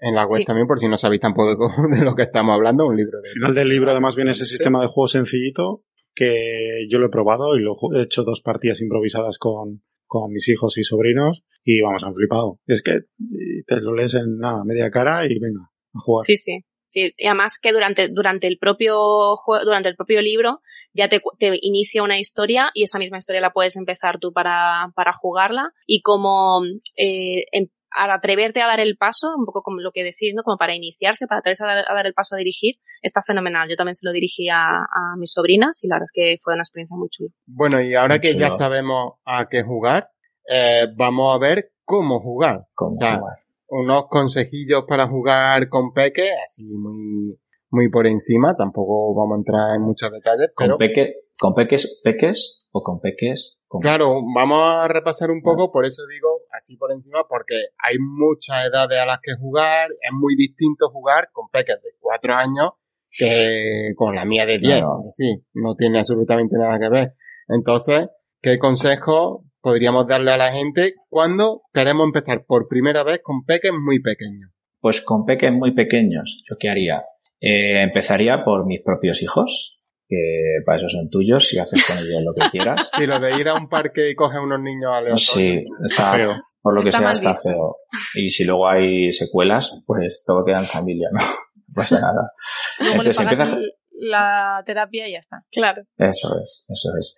en la web Sí. también, por si no sabéis tampoco de lo que estamos hablando, un libro de... Al final del libro además viene ese sistema de juego sencillito que yo lo he probado y lo ju- he hecho dos partidas improvisadas con, con mis hijos y sobrinos y vamos, han flipado. Es que y te lo lees en nada, media cara y venga, a jugar. Sí, sí. Sí, y además que durante, durante el propio jue- durante el propio libro ya te, cu- te inicia una historia y esa misma historia la puedes empezar tú para, para jugarla y como eh, em- al atreverte a dar el paso, un poco como lo que decís, ¿no? Como para iniciarse, para atreverse a dar, a dar el paso a dirigir, está fenomenal. Yo también se lo dirigí a, a mis sobrinas y la verdad es que fue una experiencia muy chula. Bueno, y ahora que ya sabemos a qué jugar, eh, vamos a ver cómo jugar. ¿Cómo O sea, jugar? Unos consejillos para jugar con Peque, así muy, muy por encima. Tampoco vamos a entrar en muchos detalles, ¿Con, pero peque, ¿Con peques, peques o con peques? Con... claro, vamos a repasar un poco, por eso digo así por encima, porque hay muchas edades a las que jugar. Es muy distinto jugar con Peques de cuatro años que con la mía de 10. Claro. Decir, no tiene absolutamente nada que ver. Entonces, ¿qué consejo podríamos darle a la gente cuando queremos empezar por primera vez con peques muy pequeños? Pues con peques muy pequeños, ¿yo qué haría? Eh, empezaría por mis propios hijos, que para eso son tuyos y haces con ellos lo que quieras. Si lo de ir a un parque y coger unos niños aleatorios. Sí, está Feo. Por lo que Está sea, está visto. feo. Y si luego hay secuelas, pues todo queda en familia, ¿no? No pasa nada. Entonces, le pagas empieza- l- la terapia y ya está. Claro. Eso es, eso es.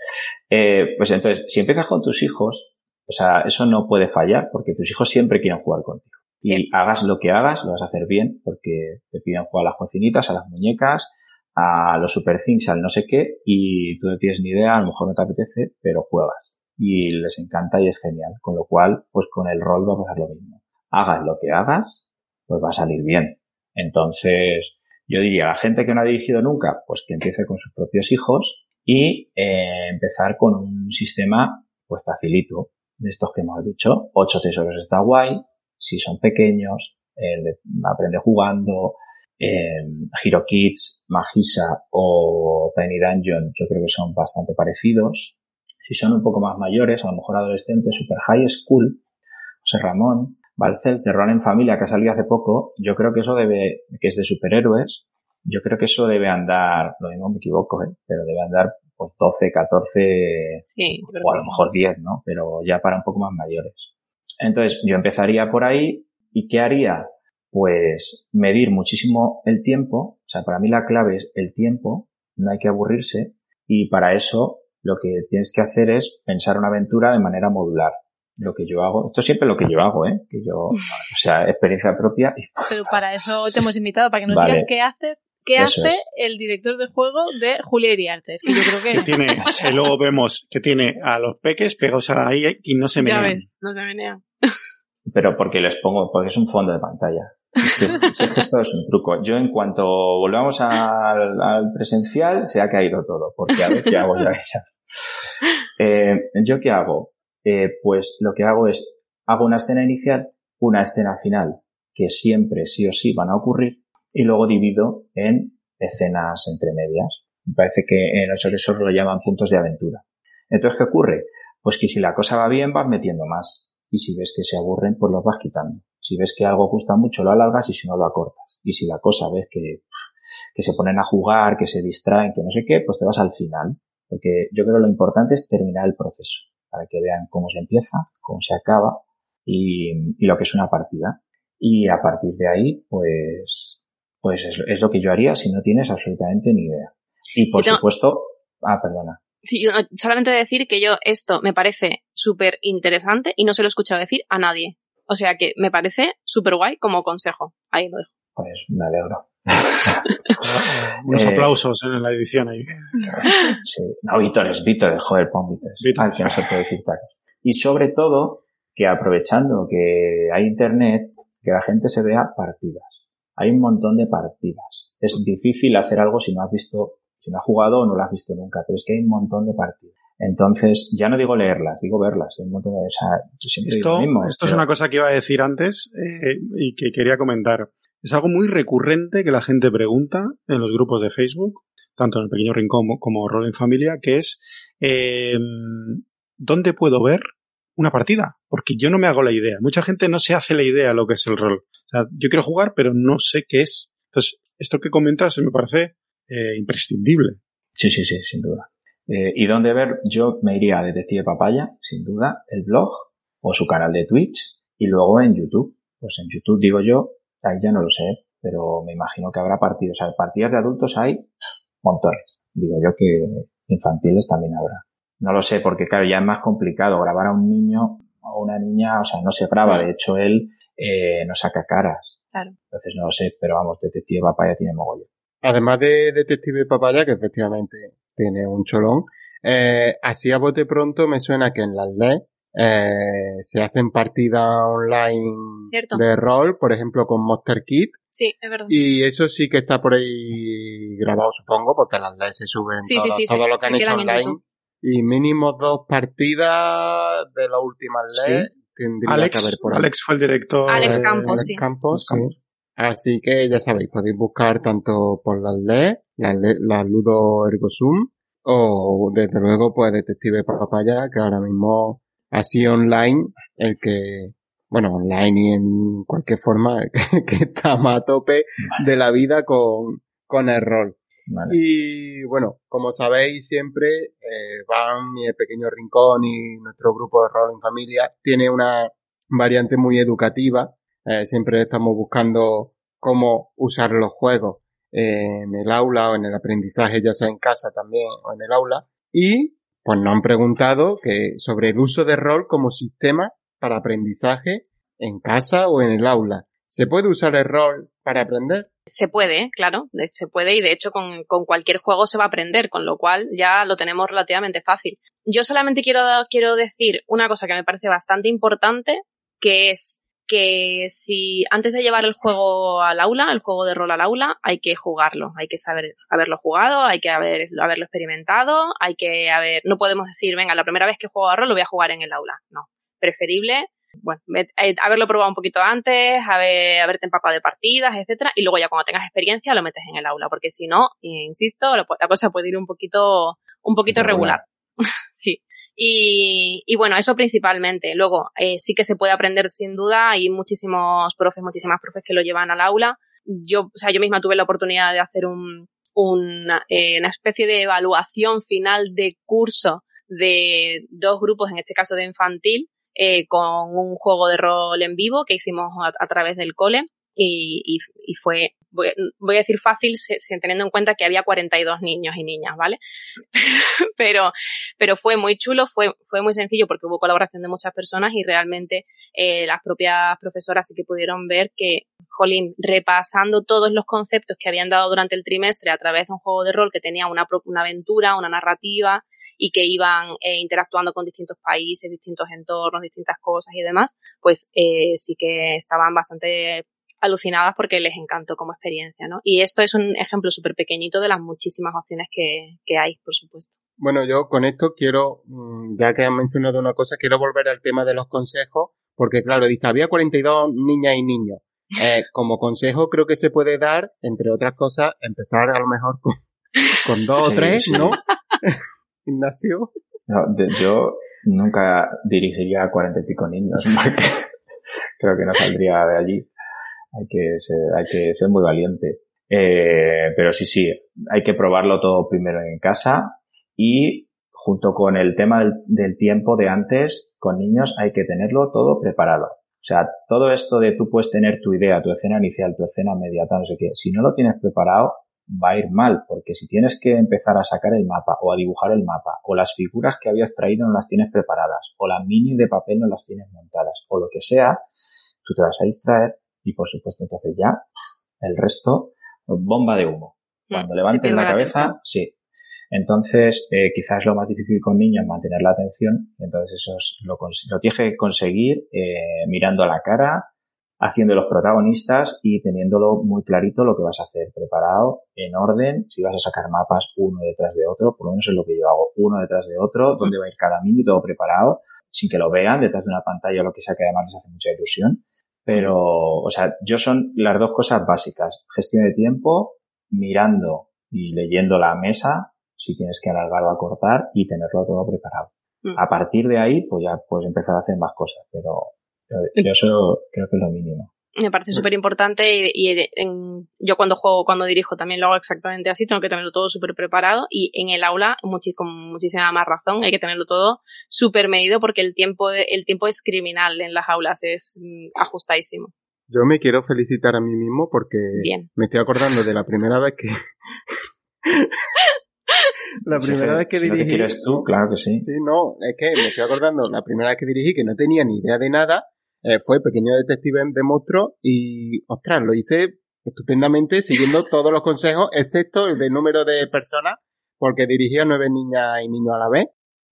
Eh, pues entonces, si empiezas con tus hijos, o sea, eso no puede fallar porque tus hijos siempre quieren jugar contigo. Y Bien. hagas lo que hagas, lo vas a hacer bien porque te piden jugar a las cocinitas, a las muñecas, a los super things, al no sé qué, y tú no tienes ni idea, a lo mejor no te apetece, pero juegas. Y les encanta y es genial. Con lo cual, pues con el rol va a pasar lo mismo. Hagas lo que hagas, pues va a salir bien. Entonces, yo diría la gente que no ha dirigido nunca, pues que empiece con sus propios hijos y eh, empezar con un sistema pues facilito de estos que hemos dicho. Ocho tesoros está guay, si son pequeños, de aprende jugando, eh, Hero Kids, Magisa o Tiny Dungeon yo creo que son bastante parecidos. Si son un poco más mayores, a lo mejor adolescentes, Super High School, José Ramón, Balcells de Run en Familia que ha salido hace poco, yo creo que eso debe, que es de superhéroes, yo creo que eso debe andar, lo mismo me equivoco, ¿eh? pero debe andar por 12, 14 Sí, yo creo o a lo mejor 10, ¿no? Pero ya para un poco más mayores. Entonces, yo empezaría por ahí y ¿qué haría? Pues medir muchísimo el tiempo. O sea, para mí la clave es el tiempo, no hay que aburrirse y para eso lo que tienes que hacer es pensar una aventura de manera modular. Lo que yo hago, esto es siempre lo que yo hago, ¿eh? Que yo, o sea, experiencia propia y Pero para eso te hemos invitado, para que nos Vale. digas qué haces, qué Eso hace es. el director de juego de Julia Iriarte. que yo creo Que que tiene, que luego vemos que tiene a los peques pegados ahí y no se Ya menean. ves, no se menea. pero porque les pongo, porque es un fondo de pantalla. Es que, es- es que esto es un truco. Yo en cuanto volvamos al, al presencial, se ha caído todo, porque a ver qué hago yo a ella. Eh, ¿Yo qué hago? Eh, pues lo que hago es, hago una escena inicial, una escena final, que siempre sí o sí van a ocurrir, y luego divido en escenas entre medias. Me parece que en los esos lo llaman puntos de aventura. Entonces, ¿qué ocurre? Pues que si la cosa va bien, vas metiendo más. Y si ves que se aburren, pues los vas quitando. Si ves que algo gusta mucho, lo alargas y si no, lo acortas. Y si la cosa ves que, que se ponen a jugar, que se distraen, que no sé qué, pues te vas al final. Porque yo creo que lo importante es terminar el proceso, para que vean cómo se empieza, cómo se acaba y, y lo que es una partida. Y a partir de ahí, pues, pues es, es lo que yo haría si no tienes absolutamente ni idea. Y por supuesto, ah, perdona. Sí, no- solamente decir que yo esto me parece súper interesante y no se lo he escuchado decir a nadie. O sea que me parece súper guay como consejo. Ahí lo dejo. Pues me alegro. Unos Eh, aplausos en la edición ahí. Sí. No, Vítores, Vítores, joder, pon Vítores. Que no se puede decir tacos. Y sobre todo, que aprovechando que hay internet, que la gente se vea partidas. Hay un montón de partidas. Es difícil hacer algo si no has visto, si no has jugado o no lo has visto nunca, pero es que hay un montón de partidas. Entonces, ya no digo leerlas, digo verlas. Hay un montón de, o sea, yo siempre digo Esto, lo mismo. esto es una cosa que iba a decir antes eh, y que quería comentar. Es algo muy recurrente que la gente pregunta en los grupos de Facebook, tanto en el pequeño rincón como, como Rol en Familia, que es eh, ¿dónde puedo ver una partida? Porque yo no me hago la idea. Mucha gente no se hace la idea de lo que es el rol. O sea, yo quiero jugar, pero no sé qué es. Entonces, esto que comentas me parece eh, imprescindible. Sí, sí, sí, sin duda. Eh, ¿Y dónde ver? Yo me iría a Detective Papaya, sin duda, el blog o su canal de Twitch y luego en YouTube. Pues en YouTube digo yo, ahí ya no lo sé, pero me imagino que habrá partidos. O sea, partidas de adultos hay montones. Digo yo que infantiles también habrá. No lo sé, porque claro, ya es más complicado grabar a un niño o una niña, o sea, no se graba. De hecho, él eh, no saca caras. Claro. Entonces no lo sé, pero vamos, Detective Papaya tiene mogollón. Además de Detective Papaya, que efectivamente tiene un cholón, eh, así a bote pronto me suena que en las LED eh, se hacen partidas online Cierto. de rol, por ejemplo con Monster Kit, Sí, es verdad. y eso sí que está por ahí grabado, supongo, porque las LED se suben Sí, todo, sí, sí, todo sí, lo que han hecho online. Y mínimo dos partidas de las últimas LED tendría que haber Alex, por ahí. Alex fue el director. Alex de- Campos, Alex sí. Campos, sí. Campos. Así que ya sabéis, podéis buscar tanto por las LED, las las Ludo Ergo Zoom, o desde luego pues Detective Papaya, que ahora mismo así online, el que, bueno, online y en cualquier forma, el que, que está más a tope de la vida con, con el rol. Vale. Y bueno, como sabéis siempre, eh, Van y el pequeño rincón y nuestro grupo de rol en familia tiene una variante muy educativa. Eh, siempre estamos buscando cómo usar los juegos en el aula o en el aprendizaje, ya sea en casa también o en el aula. Y pues nos han preguntado que sobre el uso de rol como sistema para aprendizaje en casa o en el aula. ¿Se puede usar el rol para aprender? Se puede, claro, se puede y de hecho con, con cualquier juego se va a aprender, con lo cual ya lo tenemos relativamente fácil. Yo solamente quiero, quiero decir una cosa que me parece bastante importante, que es que si antes de llevar el juego al aula, el juego de rol al aula, hay que jugarlo, hay que saber haberlo jugado, hay que haber, haberlo experimentado, hay que haber, no podemos decir, venga, la primera vez que juego a rol lo voy a jugar en el aula, no, preferible bueno, eh, haberlo probado un poquito antes, haber, haberte empapado de partidas, etcétera, y luego ya cuando tengas experiencia lo metes en el aula, porque si no, insisto, la, cosa puede ir un poquito, un poquito Irregular. regular. sí. Y, y bueno, eso principalmente. Luego, eh, sí que se puede aprender sin duda, hay muchísimos profes, muchísimas profes que lo llevan al aula. Yo, o sea, yo misma tuve la oportunidad de hacer un, una, eh, una especie de evaluación final de curso de dos grupos, en este caso de infantil, eh, con un juego de rol en vivo que hicimos a, a través del cole y, y, y fue, voy, voy, a decir fácil, se, teniendo en cuenta que había 42 niños y niñas, ¿vale? pero, pero fue muy chulo, fue, fue muy sencillo porque hubo colaboración de muchas personas y realmente eh, las propias profesoras sí que pudieron ver que, jolín, repasando todos los conceptos que habían dado durante el trimestre a través de un juego de rol que tenía una, una aventura, una narrativa, y que iban eh, interactuando con distintos países, distintos entornos, distintas cosas y demás, pues eh, sí que estaban bastante alucinadas porque les encantó como experiencia, ¿no? Y esto es un ejemplo súper pequeñito de las muchísimas opciones que, que, hay, por supuesto. Bueno, yo con esto quiero, mm, ya que han mencionado una cosa, quiero volver al tema de los consejos, porque claro, dice, había 42 niñas y niños. Eh, como consejo creo que se puede dar, entre otras cosas, empezar a lo mejor con, con dos sí, o tres, sí. ¿no? Ignacio. No, de, yo nunca dirigiría a cuarenta y pico niños, porque creo que no saldría de allí. Hay que ser, hay que ser muy valiente. Eh, pero sí, sí, hay que probarlo todo primero en casa y junto con el tema del, tiempo de antes, con niños hay que tenerlo todo preparado. O sea, todo esto de tú puedes tener tu idea, tu escena inicial, tu escena inmediata, no sé qué, si no lo tienes preparado, va a ir mal, porque si tienes que empezar a sacar el mapa o a dibujar el mapa, o las figuras que habías traído no las tienes preparadas, o las mini de papel no las tienes montadas, o lo que sea, tú te vas a distraer y por supuesto entonces ya el resto, bomba de humo. Cuando levantes la cabeza, la sí. Entonces, eh, quizás lo más difícil con niños mantener la atención, entonces eso es, lo, lo tienes que conseguir eh, mirando a la cara, haciendo los protagonistas y teniéndolo muy clarito lo que vas a hacer, preparado, en orden, si vas a sacar mapas uno detrás de otro, por lo menos es lo que yo hago, uno detrás de otro, donde va a ir cada mini, todo preparado, sin que lo vean, detrás de una pantalla o lo que sea, que además les hace mucha ilusión. Pero, o sea, yo son las dos cosas básicas, gestión de tiempo, mirando y leyendo la mesa, si tienes que alargar o acortar, y tenerlo todo preparado. Mm. A partir de ahí, pues ya puedes empezar a hacer más cosas, pero yo eso creo que es lo mínimo. Me parece súper importante y, y en, yo cuando juego, cuando dirijo también lo hago exactamente así, tengo que tenerlo todo súper preparado y en el aula con muchísima más razón hay que tenerlo todo súper medido porque el tiempo, el tiempo es criminal en las aulas, es mm, ajustadísimo. Yo me quiero felicitar a mí mismo porque Bien. me estoy acordando de la primera vez que... la primera vez que si no te dirigí... quieres tú, claro que sí. Sí, no, es que me estoy acordando, la primera vez que dirigí, que no tenía ni idea de nada, eh, fue Pequeño Detective de Monstruos y, ostras, lo hice estupendamente siguiendo todos los consejos, excepto el de número de personas, porque dirigía nueve niñas y niños a la vez.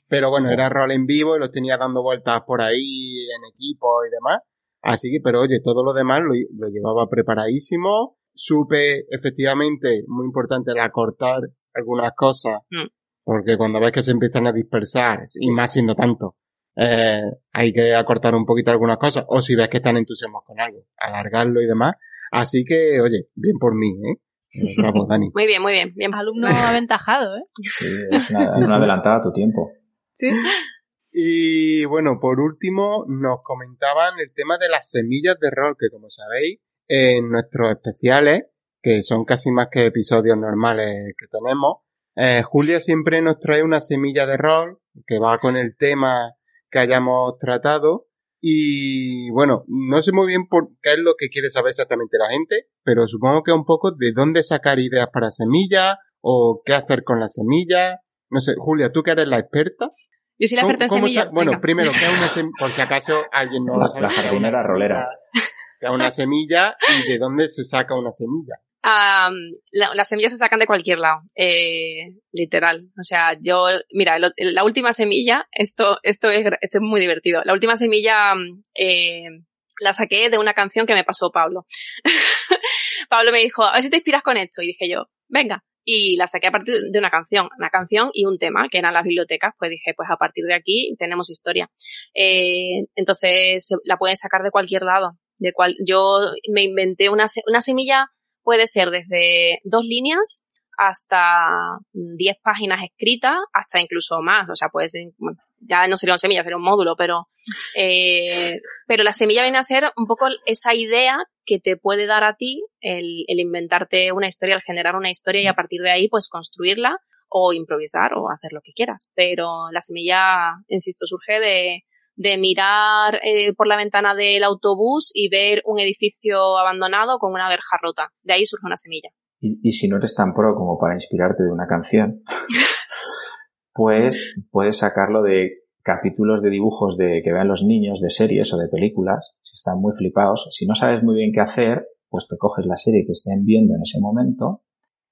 Pero bueno, era rol en vivo y los tenía dando vueltas por ahí en equipo y demás. Así que, pero oye, todo lo demás lo, lo llevaba preparadísimo. Supe, efectivamente, muy importante, el acortar algunas cosas. Mm. Porque cuando ves que se empiezan a dispersar, y más siendo tanto, eh, hay que acortar un poquito algunas cosas. O si ves que están entusiasmados con algo, alargarlo y demás. Así que, oye, bien por mí, ¿eh? Eh, Bravo, Dani. Muy bien, muy bien. bien. Alumno aventajado, ¿eh? Sí, es una, una adelantada a tu tiempo. Sí. Y bueno, por último, nos comentaban el tema de las semillas de rol, que como sabéis, en nuestros especiales, que son casi más que episodios normales que tenemos, eh, Julia siempre nos trae una semilla de rol que va con el tema que hayamos tratado. Y bueno, no sé muy bien por qué es lo que quiere saber exactamente la gente, pero supongo que un poco de dónde sacar ideas para semillas o qué hacer con las semillas. No sé, Julia, tú que eres la experta, Yo soy la ¿Cómo- experta en cómo semillas. Bueno, Venga. primero, ¿qué es una semilla? Por si acaso alguien no lo La- sabe. la ¿qué es una jardinera rolera. ¿Qué es una semilla y de dónde se saca una semilla? La- las semillas se sacan de cualquier lado, eh, literal. O sea, yo, mira, el- la última semilla, esto, esto es, esto es muy divertido. La última semilla, eh, la saqué de una canción que me pasó Pablo. Pablo me dijo, a ver si te inspiras con esto. Y dije yo, venga. Y la saqué a partir de una canción, una canción y un tema, que eran las bibliotecas. Pues dije, pues a partir de aquí tenemos historia. Eh, entonces, la pueden sacar de cualquier lado. De cual, yo me inventé una, una semilla puede ser desde dos líneas hasta 10 páginas escritas, hasta incluso más. O sea, puede ser, ya no sería una semilla, sería un módulo, pero, eh, pero la semilla viene a ser un poco esa idea que te puede dar a ti el, el inventarte una historia, el generar una historia y a partir de ahí, pues construirla o improvisar o hacer lo que quieras. Pero la semilla, insisto, surge de, de mirar eh, por la ventana del autobús y ver un edificio abandonado con una verja rota. De ahí surge una semilla. Y, y si no eres tan pro como para inspirarte de una canción, pues puedes sacarlo de capítulos de dibujos de que vean los niños de series o de películas, si están muy flipados. Si no sabes muy bien qué hacer, pues te coges la serie que estén viendo en ese momento,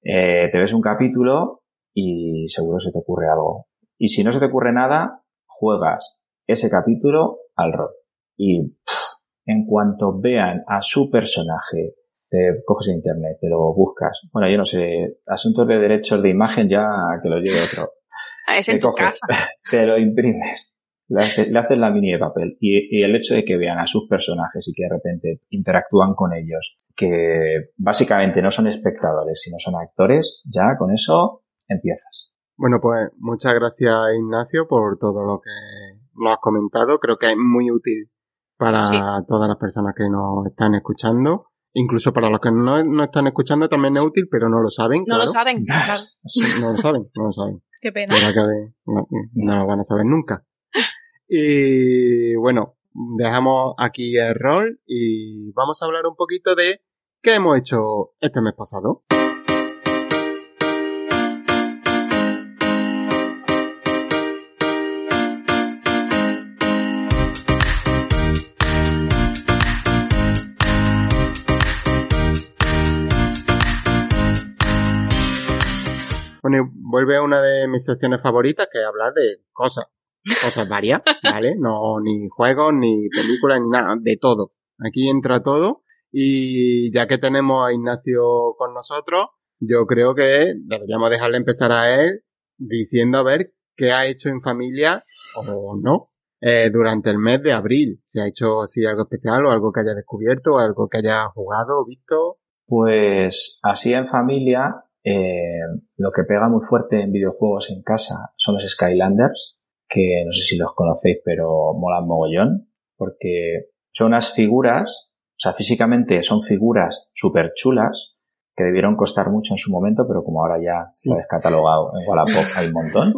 eh, te ves un capítulo y seguro se te ocurre algo. Y si no se te ocurre nada, juegas ese capítulo al rol. Y pff, en cuanto vean a su personaje te coges en internet, te lo buscas. Bueno, yo no sé, asuntos de derechos de imagen ya que lo lleve otro. Es Te en tu coges, casa. te lo imprimes, le haces, le haces la mini de papel y, y el hecho de que vean a sus personajes y que de repente interactúan con ellos, que básicamente no son espectadores, sino son actores, ya con eso empiezas. Bueno, pues muchas gracias Ignacio por todo lo que nos has comentado. Creo que es muy útil para Sí. todas las personas que nos están escuchando. Incluso para los que no nos están escuchando también es útil, pero no lo saben. No lo saben. Claro. No lo saben, no lo saben. Qué pena. Verá que de- no, no lo van a saber nunca. Y bueno, dejamos aquí el rol y vamos a hablar un poquito de qué hemos hecho este mes pasado. Bueno, y vuelve a una de mis secciones favoritas, que es hablar de cosas. Cosas varias, ¿vale? No, ni juegos, ni películas, ni nada, de todo. Aquí entra todo. Y ya que tenemos a Ignacio con nosotros, yo creo que deberíamos dejarle empezar a él diciendo a ver qué ha hecho en familia o no eh, durante el mes de abril. Si ha hecho así algo especial o algo que haya descubierto o algo que haya jugado, visto. Pues así en familia, eh, lo que pega muy fuerte en videojuegos en casa son los Skylanders, que no sé si los conocéis, pero molan mogollón, porque son unas figuras, o sea, físicamente son figuras súper chulas, que debieron costar mucho en su momento, pero como ahora ya Sí. se ha descatalogado en Wallapop hay un montón.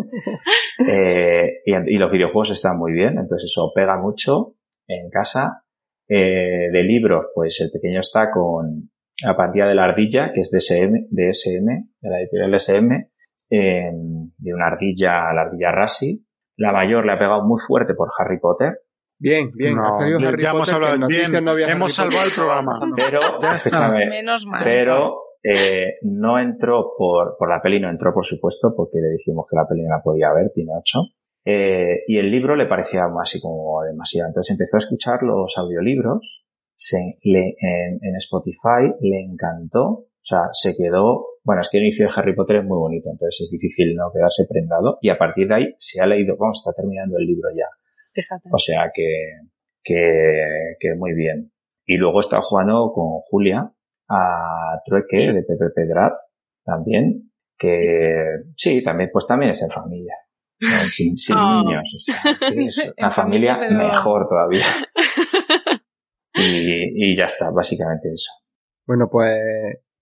Eh, y, y los videojuegos están muy bien, entonces eso pega mucho en casa. Eh, de libros, pues el pequeño está con La partida de la ardilla, que es de SM, de SM, de la editorial SM, eh, de una ardilla, la ardilla Rassi. La mayor le ha pegado muy fuerte por Harry Potter, Bien, bien, No, ha salido ya Harry hemos Potter, hablado en noticias bien, no había hemos salvado el programa. pero, Ya escúchame, Menos mal. pero eh, no entró por, por la peli, no entró por supuesto, porque le dijimos que la peli no la podía ver, tiene ocho. Eh, y el libro le parecía así como demasiado. Entonces empezó a escuchar los audiolibros, se, le, en, en Spotify le encantó, o sea, se quedó, bueno, es que el inicio de Harry Potter es muy bonito, entonces es difícil no quedarse prendado, y a partir de ahí se ha leído, vamos, está terminando el libro ya. Fíjate. O sea que, que, que muy bien. Y luego está jugando con Julia a Trueque de PPP Draft también, que sí, también, pues también es en familia. Sin, sin Oh. niños. O sea, es una familia, familia, pero- mejor todavía. Y, y ya está, básicamente eso. Bueno, pues,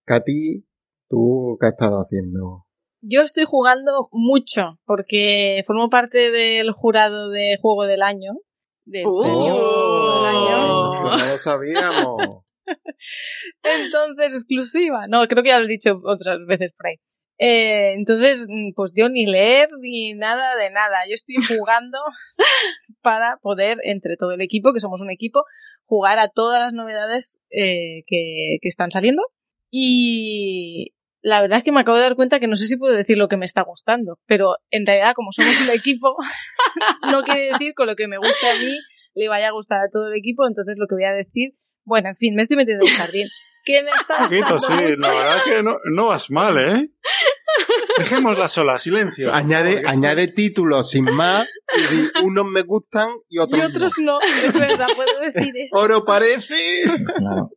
Katy, ¿tú qué has estado haciendo? Yo estoy jugando mucho porque formo parte del jurado de juego del año. Del Uh. Juego del año. que no lo sabíamos. Entonces, exclusiva. No, creo que ya lo he dicho otras veces por ahí. Eh, entonces, pues yo ni leer ni nada de nada. Yo estoy jugando para poder, entre todo el equipo, que somos un equipo, jugar a todas las novedades eh, que, que están saliendo. Y la verdad es que me acabo de dar cuenta que no sé si puedo decir lo que me está gustando, pero en realidad, como somos un equipo, no quiere decir con lo que me gusta a mí le vaya a gustar a todo el equipo. Entonces, lo que voy a decir, bueno, en fin, me estoy metiendo en el jardín. Que me está Un poquito, sí. La verdad que no, no vas mal, ¿eh? Dejémosla sola, silencio. Añade, añade títulos sin más, y di, unos me gustan y otros, Y otros no, es verdad, puedo decir eso. no. Oro parece. No,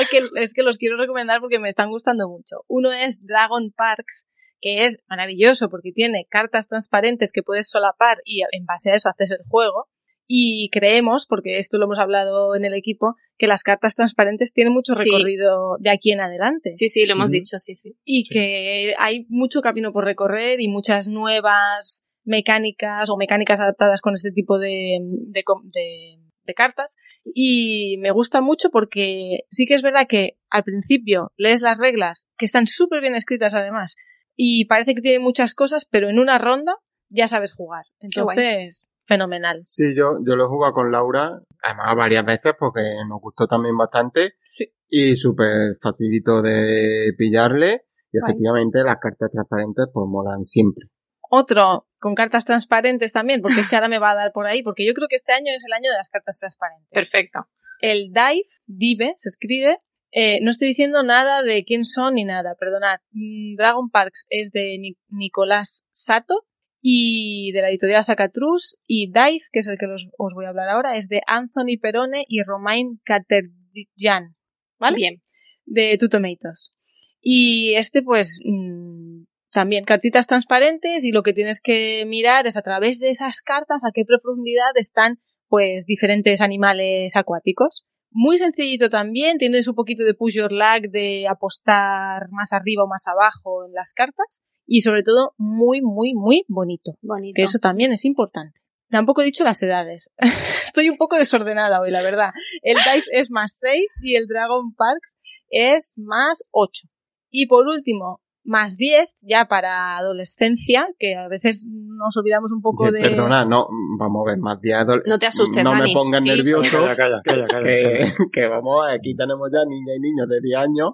es que, es que los quiero recomendar porque me están gustando mucho. Uno es Dragon Parks, que es maravilloso porque tiene cartas transparentes que puedes solapar y en base a eso haces el juego. Y creemos, porque esto lo hemos hablado en el equipo, que las cartas transparentes tienen mucho Sí. recorrido de aquí en adelante. Sí, sí, lo hemos dicho, sí, sí. y que hay mucho camino por recorrer y muchas nuevas mecánicas o mecánicas adaptadas con este tipo de, de, de- de cartas. Y me gusta mucho porque sí que es verdad que al principio lees las reglas, que están súper bien escritas además, y parece que tiene muchas cosas, pero en una ronda ya sabes jugar. Entonces, fenomenal. Sí, yo, yo lo he jugado con Laura, además varias veces porque nos gustó también bastante. Sí. Y súper facilito de pillarle. Y Guay. efectivamente las cartas transparentes pues molan siempre. Otro con cartas transparentes también, porque es que ahora me va a dar por ahí, porque yo creo que este año es el año de las cartas transparentes. Perfecto. El Dive, Dive, se escribe. Eh, no estoy diciendo nada de quién son ni nada, perdonad. Mm, Dragon Parks es de Ni- Nicolás Sato y de la editorial Zacatrus y Dive, que es el que los- os voy a hablar ahora, es de Anthony Perone y Romain Caterdian, ¿vale? Bien. de Two Tomatoes. Y este, pues, mm, también cartitas transparentes y lo que tienes que mirar es a través de esas cartas a qué profundidad están, pues, diferentes animales acuáticos. Muy sencillito también, tienes un poquito de push your luck, de apostar más arriba o más abajo en las cartas. Y sobre todo, muy, muy, muy bonito. Bonito. Que eso también es importante. Tampoco he dicho las edades. Estoy un poco desordenada hoy, la verdad. El Dive es más 6 y el Dragon Parks es más 8. Y por último, más 10 ya para adolescencia, que a veces nos olvidamos un poco de... Perdona, no, vamos a ver, más de adol- No te asustes, No me Dani. pongas Sí. nervioso. Calla, calla, calla, calla. que, que vamos, aquí tenemos ya niñas y niños de 10 años.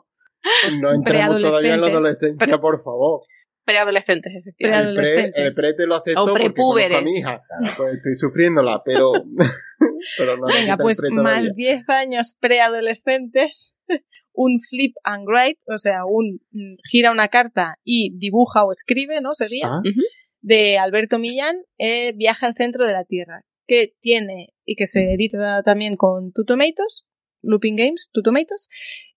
No entremos todavía en la adolescencia, por favor. Preadolescentes, efectivamente. El pre, Preadolescentes. el pre te lo acepto O porque a mi prepúberes. hija. Pues estoy sufriéndola, pero, pero no Venga, pues pre más todavía. 10 años preadolescentes, un flip and write, o sea, un mm, gira una carta y dibuja o escribe, ¿no? Sería. Ah, de Alberto Millán, eh, Viaje al centro de la Tierra, que tiene y que se edita también con Two Tomatoes, Looping Games, Two Tomatoes,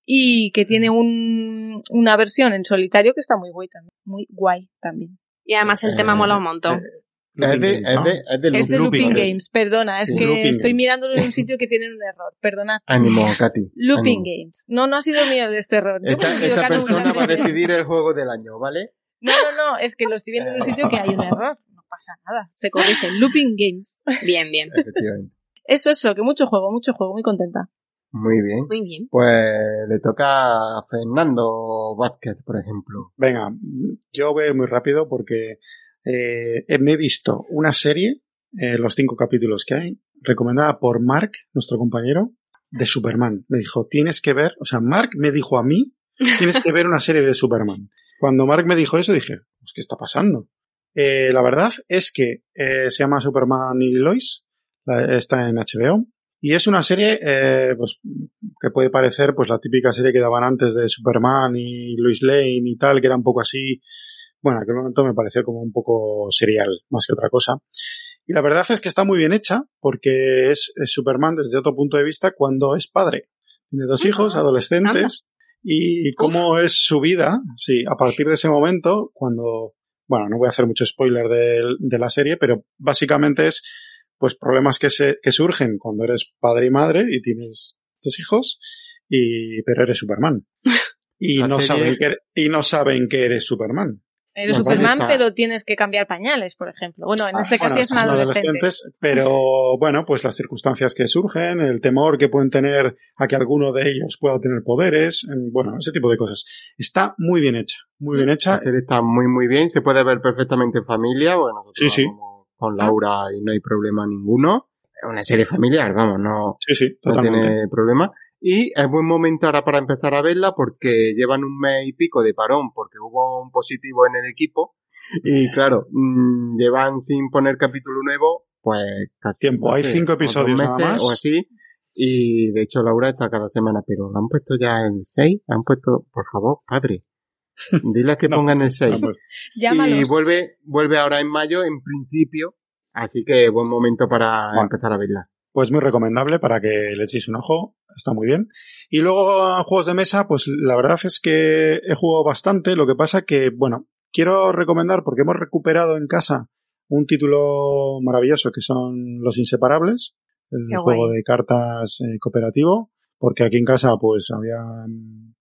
y que tiene un, una versión en solitario que está muy guay también, muy guay también. Y además el tema Eh, mola un montón. Es de, es de, es de Es de loop- Looping, Looping Games, perdona, es Sí, que Looping estoy Games. mirándolo en un sitio que tienen un error, perdonad. Ánimo, Katy. Looping ánimo. Games. No, no ha sido mío de este error. Esta, persona va a decidir el juego del año, ¿vale? No, no, no, es que lo estoy viendo en un sitio que hay un error. No pasa nada, se corrige. Looping Games. Bien, bien. Efectivamente. Eso, eso, que mucho juego, mucho juego, muy contenta. Muy bien. Muy bien. Pues le toca a Fernando Vázquez, por ejemplo. Venga, yo voy a ir muy rápido porque eh, me he visto una serie, eh, los cinco capítulos que hay, recomendada por Mark, nuestro compañero, de Superman. Me dijo, tienes que ver, o sea, Mark me dijo a mí, tienes que ver una serie de Superman. Cuando Mark me dijo eso, dije, pues, ¿qué está pasando? Eh, la verdad es que eh, se llama Superman y Lois, la- está en HBO, y es una serie eh, pues, que puede parecer pues la típica serie que daban antes de Superman y Lois Lane y tal, que era un poco así, bueno, en aquel momento me pareció como un poco serial, más que otra cosa. Y la verdad es que está muy bien hecha, porque es, es Superman desde otro punto de vista cuando es padre. Tiene dos hijos, adolescentes, y cómo es su vida, sí, a partir de ese momento, cuando, bueno, no voy a hacer mucho spoiler de, de la serie, pero básicamente es, pues, problemas que se, que surgen cuando eres padre y madre y tienes dos hijos, y, pero eres Superman. Y no, saben que, y no saben que eres Superman. Eres Nos Superman, pero tienes que cambiar pañales, por ejemplo. Bueno, en Ah, este caso bueno, es un adolescente. adolescentes, pero bueno, pues las circunstancias que surgen, el temor que pueden tener a que alguno de ellos pueda tener poderes, en- bueno, ese tipo de cosas. Está muy bien hecha, muy bien hecha. La serie está muy, muy bien. Se puede ver perfectamente en familia. Bueno, Sí, sí. con Laura y no hay problema ninguno. Es una serie familiar, vamos, no, Sí, sí, no totalmente. tiene problema. Y es buen momento ahora para empezar a verla porque llevan un mes y pico de parón porque hubo un positivo en el equipo. Y claro, mm, llevan sin poner capítulo nuevo, pues casi Tiempo. Hay cinco episodios nada más. o así. Y de hecho Laura está cada semana, pero ¿lo han puesto ya el 6? ¿Han puesto, por favor, padre? Dile que No, pongan el 6. No, pues, Llámalos. Y vuelve, vuelve ahora en mayo, en principio. Así que buen momento para Bueno. empezar a verla. Pues muy recomendable para que le echéis un ojo. Está muy bien. Y luego juegos de mesa, pues la verdad es que he jugado bastante. Lo que pasa que, bueno, quiero recomendar porque hemos recuperado en casa un título maravilloso que son Los Inseparables, el Qué juego guay. de cartas eh, cooperativo, porque aquí en casa pues había,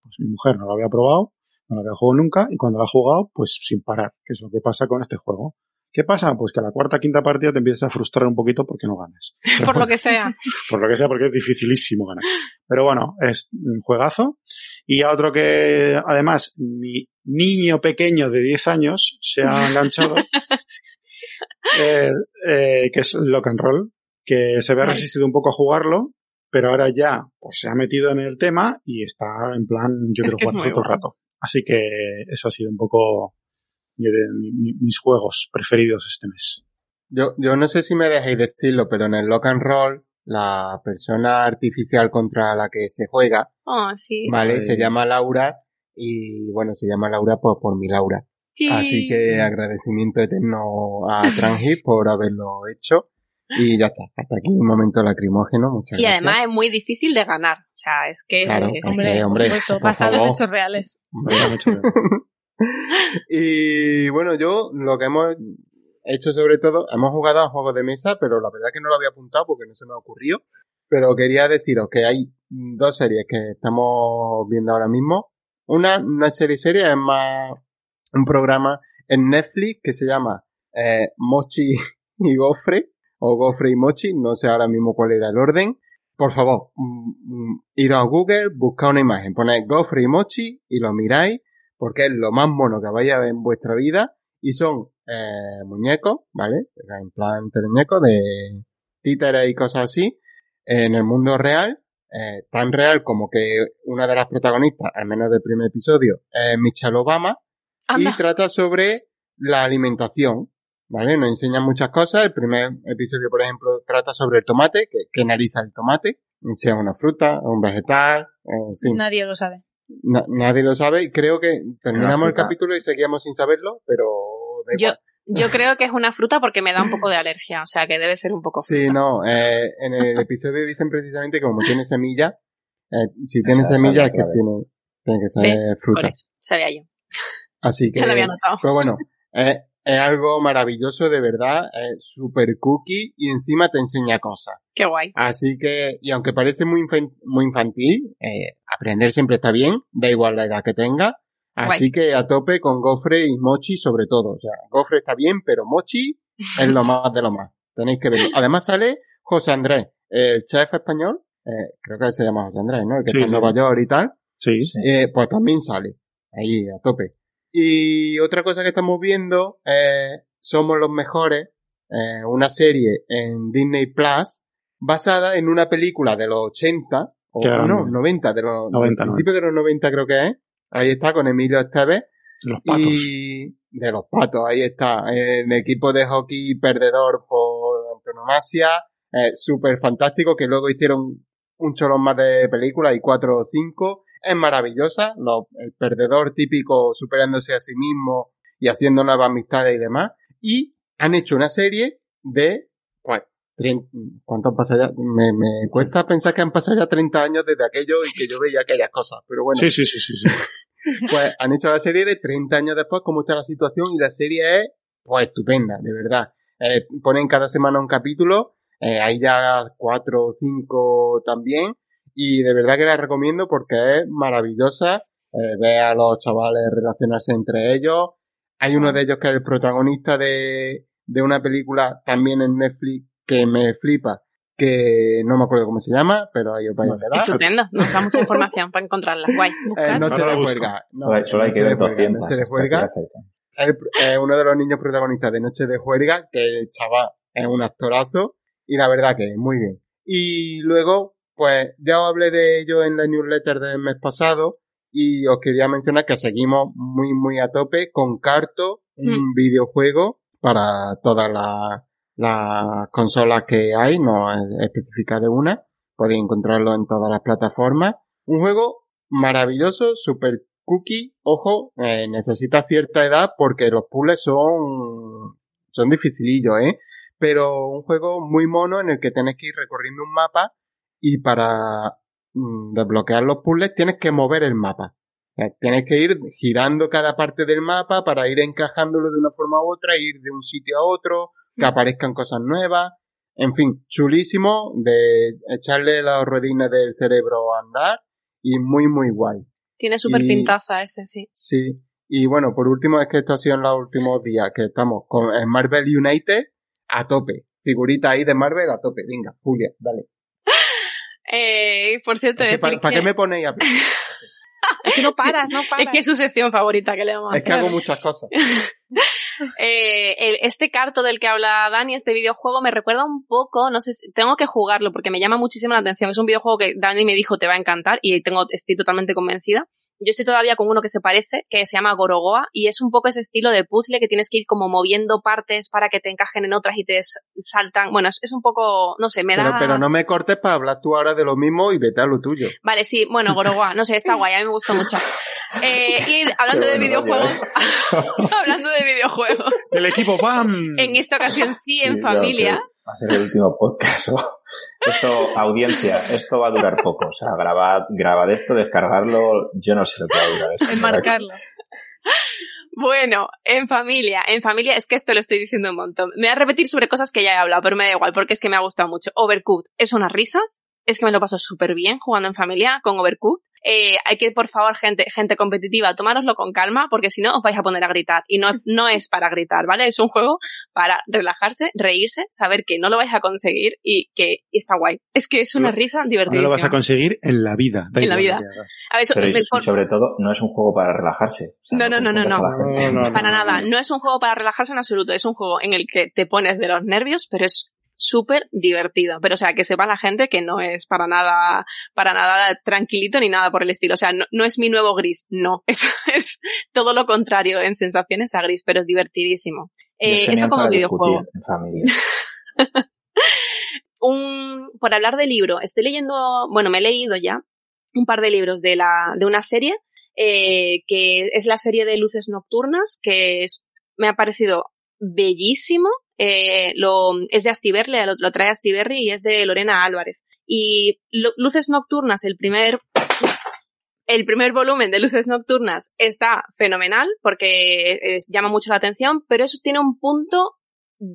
pues mi mujer no lo había probado, no lo había jugado nunca y cuando lo ha jugado pues sin parar, que es lo que pasa con este juego. ¿Qué pasa? Pues que a la cuarta quinta partida te empiezas a frustrar un poquito porque no ganas. Por lo que sea. Por lo que sea, porque es dificilísimo ganar. Pero bueno, es un juegazo. Y a otro que, además, mi niño pequeño de 10 años se ha enganchado, eh, eh, que es Lock and Roll, que se había resistido un poco a jugarlo, pero ahora ya pues se ha metido en el tema y está en plan, yo Es quiero jugar todo el rato. Así que eso ha sido un poco mi- de- mi- mi- mis juegos preferidos este mes. Yo, yo no sé si me dejéis decirlo, pero en el Lock and Roll, la persona artificial contra la que se juega, Oh, sí. ¿vale? Ay. Se llama Laura y bueno, se llama Laura por, por mi Laura. Sí. Así que agradecimiento eterno a Transit por haberlo hecho. Y ya está, hasta aquí un momento lacrimógeno, muchas Y gracias. además es muy difícil de ganar. O sea, es que Claro, es- hombre, Hombre, hombre, por basado en hechos reales. Hombre. Y bueno, yo lo que hemos hecho sobre todo, hemos jugado a juegos de mesa, pero la verdad que no lo había apuntado porque no se me ocurrió. Pero quería deciros que hay dos series que estamos viendo ahora mismo. Una, es serie serie, es más un programa en Netflix que se llama eh, Mochi y Gofre, o Gofre y Mochi, no sé ahora mismo cuál era el orden. Por favor, mm, mm, ir a Google, busca una imagen, poned Gofre y Mochi y lo miráis porque es lo más mono que vaya a ver en vuestra vida y son eh, muñecos, ¿vale? En plan teleñecos de títeres y cosas así en el mundo real, eh, tan real como que una de las protagonistas, al menos del primer episodio, es Michelle Obama Anda. y trata sobre la alimentación, ¿vale? Nos enseña muchas cosas. El primer episodio, por ejemplo, trata sobre el tomate, que, que analiza el tomate, sea una fruta, un vegetal, en fin. Nadie lo sabe. Na- nadie lo sabe y creo que terminamos el fruta. capítulo y seguíamos sin saberlo, pero Yo, yo creo que es una fruta porque me da un poco de alergia. O sea, que debe ser un poco. Sí, no, eh, en el episodio dicen precisamente que como tiene semilla, eh, si tiene esa semilla es que tiene, tiene que ser fruta. eso, sabía yo. Así que, Ya lo había notado. pues bueno, eh, es algo maravilloso de verdad, es super cookie y encima te enseña cosas. Qué guay. Así que, y aunque parece muy, infan- muy infantil, eh, aprender siempre está bien, da igual la edad que tenga. Así que a tope con Gofre y Mochi sobre todo. O sea, Gofre está bien, pero Mochi es lo más de lo más. Tenéis que verlo. Además sale José Andrés, el chef español, eh, creo que se llama José Andrés, ¿no? El que Sí, está en sí. Nueva York y tal, Sí. Sí. eh, pues también sale ahí a tope. Y otra cosa que estamos viendo es Somos los Mejores, eh, una serie en Disney Plus basada en una película de los 80, o Qué grande. no, 90, de los 90, del principio de los 90 creo que es. Ahí está con Emilio Esteves Los patos. y de los patos, ahí está. El equipo de hockey perdedor por antonomasia, eh, súper fantástico, que luego hicieron un cholón más de películas y cuatro o cinco. Es maravillosa, lo- el perdedor típico superándose a sí mismo y haciendo nuevas amistades y demás. Y han hecho una serie de, pues, ¿cuánto han pasado ya? Me, me cuesta pensar que han pasado ya 30 años desde aquello y que yo veía aquellas cosas, pero bueno. Sí, sí, sí, sí, sí. Pues han hecho la serie de 30 años después, cómo está la situación, y la serie es, pues, estupenda, de verdad. Eh, ponen cada semana un capítulo, eh, hay ya cuatro o cinco también, y de verdad que la recomiendo porque es maravillosa. Eh, ve a los chavales relacionarse entre ellos. Hay uno de ellos que es el protagonista de, de una película también en Netflix que me flipa, que no me acuerdo cómo se llama, pero ahí os vais a quedar. Estupendo. Nos da mucha información para encontrarla. Guay. Eh, noche de juerga. No, Solo hay- que Noche ver de juerga, 200. Noche de juerga. eh, uno de los niños protagonistas de Noche de Juerga, que el chaval es un actorazo, y la verdad que muy bien. Y luego, pues ya os hablé de ello en la newsletter del mes pasado, y os quería mencionar que seguimos muy, muy a tope con Carto, un videojuego para todas las, las consolas que hay, no es específica de una, podéis encontrarlo en todas las plataformas. Un juego maravilloso, super cookie, ojo, eh, necesita cierta edad porque los puzzles son, son dificilillos, ¿eh? Pero un juego muy mono en el que tienes que ir recorriendo un mapa y para mm, desbloquear los puzzles tienes que mover el mapa. O sea, tienes que ir girando cada parte del mapa para ir encajándolo de una forma u otra, ir de un sitio a otro, que aparezcan cosas nuevas. En fin, chulísimo de echarle las ruedinas del cerebro a andar y muy, muy guay. Tiene súper pintaza ese, sí. Sí. Y bueno, por último, es que esto ha sido en los últimos días que estamos con el Marvel United a tope. Figurita ahí de Marvel a tope. Venga, Julia, dale. Eh, por cierto, Es que, ¿Para que- qué me ponéis a... Es que no paras, no paras. es que es su sección favorita que le vamos a Es que hacer. hago muchas cosas. Eh, el- este carto del que habla Dani, este videojuego, me recuerda un poco, no sé, si- tengo que jugarlo porque me llama muchísimo la atención. Es un videojuego que Dani me dijo te va a encantar y tengo, estoy totalmente convencida. Yo estoy todavía con uno que se parece, que se llama Gorogoa, y es un poco ese estilo de puzzle que tienes que ir como moviendo partes para que te encajen en otras y te s- saltan. Bueno, es, es un poco, no sé, me da... Pero, pero no me cortes para hablar tú ahora de lo mismo y vete a lo tuyo. Vale, sí, bueno, Gorogoa, no sé, está guay, a mí me gusta mucho. Eh, y hablando de videojuegos, hablando de videojuegos, El equipo BAM. en esta ocasión sí, en Sí, familia. Va a ser el último podcast. Esto, audiencia, esto va a durar poco. O sea, grabad, grabad esto, descargarlo. Yo no sé lo que va a durar esto. Enmarcarlo. Bueno, en familia, en familia, es que esto lo estoy diciendo un montón. Me voy a repetir sobre cosas que ya he hablado, pero me da igual porque es que me ha gustado mucho. Overcooked es unas risas, es que me lo paso súper bien jugando en familia con Overcooked. Eh, hay que, por favor, gente, gente competitiva, tomároslo con calma porque si no os vais a poner a gritar. Y no, no es para gritar, ¿vale? Es un juego para relajarse, reírse, saber que no lo vais a conseguir y que y está guay. Es que es una No- risa No divertidísima. lo vas a conseguir en la vida. Da En la vida. lo que hagas. A ver, so- Pero y, sobre todo, no es un juego para relajarse. O sea, No, no, no, no, no. No, no, Para no, nada, no. no es un juego para relajarse en absoluto, es un juego en el que te pones de los nervios, pero es súper divertido. Pero o sea, que sepa la gente que no es para nada, para nada tranquilito ni nada por el estilo. O sea, no, no es mi nuevo gris, no. Es, es todo lo contrario en sensaciones a gris, pero es divertidísimo. Eh, eso como videojuego. un, por hablar de libro, estoy leyendo, bueno, me he leído ya un par de libros de la, de una serie, eh, que es la serie de Luces Nocturnas, que es, me ha parecido bellísimo, eh, lo, es de Astiberri, lo, lo trae Astiberri y es de Lorena Álvarez. Y Lu- Luces Nocturnas, el primer, el primer volumen de Luces Nocturnas está fenomenal porque eh, llama mucho la atención, pero eso tiene un punto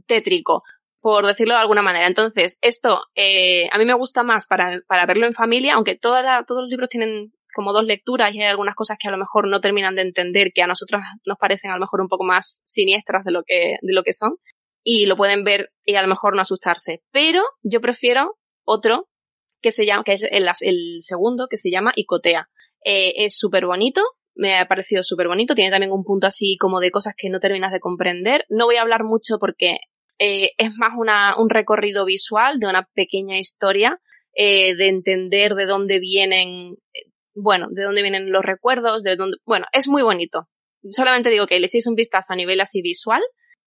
tétrico por decirlo de alguna manera. Entonces, esto eh, a mí me gusta más para, para verlo en familia, aunque toda la- todos los libros tienen como dos lecturas y hay algunas cosas que a lo mejor no terminan de entender, que a nosotros nos parecen a lo mejor un poco más siniestras de lo que, de lo que son, y lo pueden ver y a lo mejor no asustarse. Pero yo prefiero otro que se llama, que es el, segundo, que se llama Icotea. Eh, es súper bonito, me ha parecido súper bonito, tiene también un punto así como de cosas que no terminas de comprender. No voy a hablar mucho porque eh, es más una, un recorrido visual de una pequeña historia, eh, de entender de dónde vienen, bueno, de dónde vienen los recuerdos, de dónde, bueno, es muy bonito. Solamente digo que le echéis un vistazo a nivel así visual,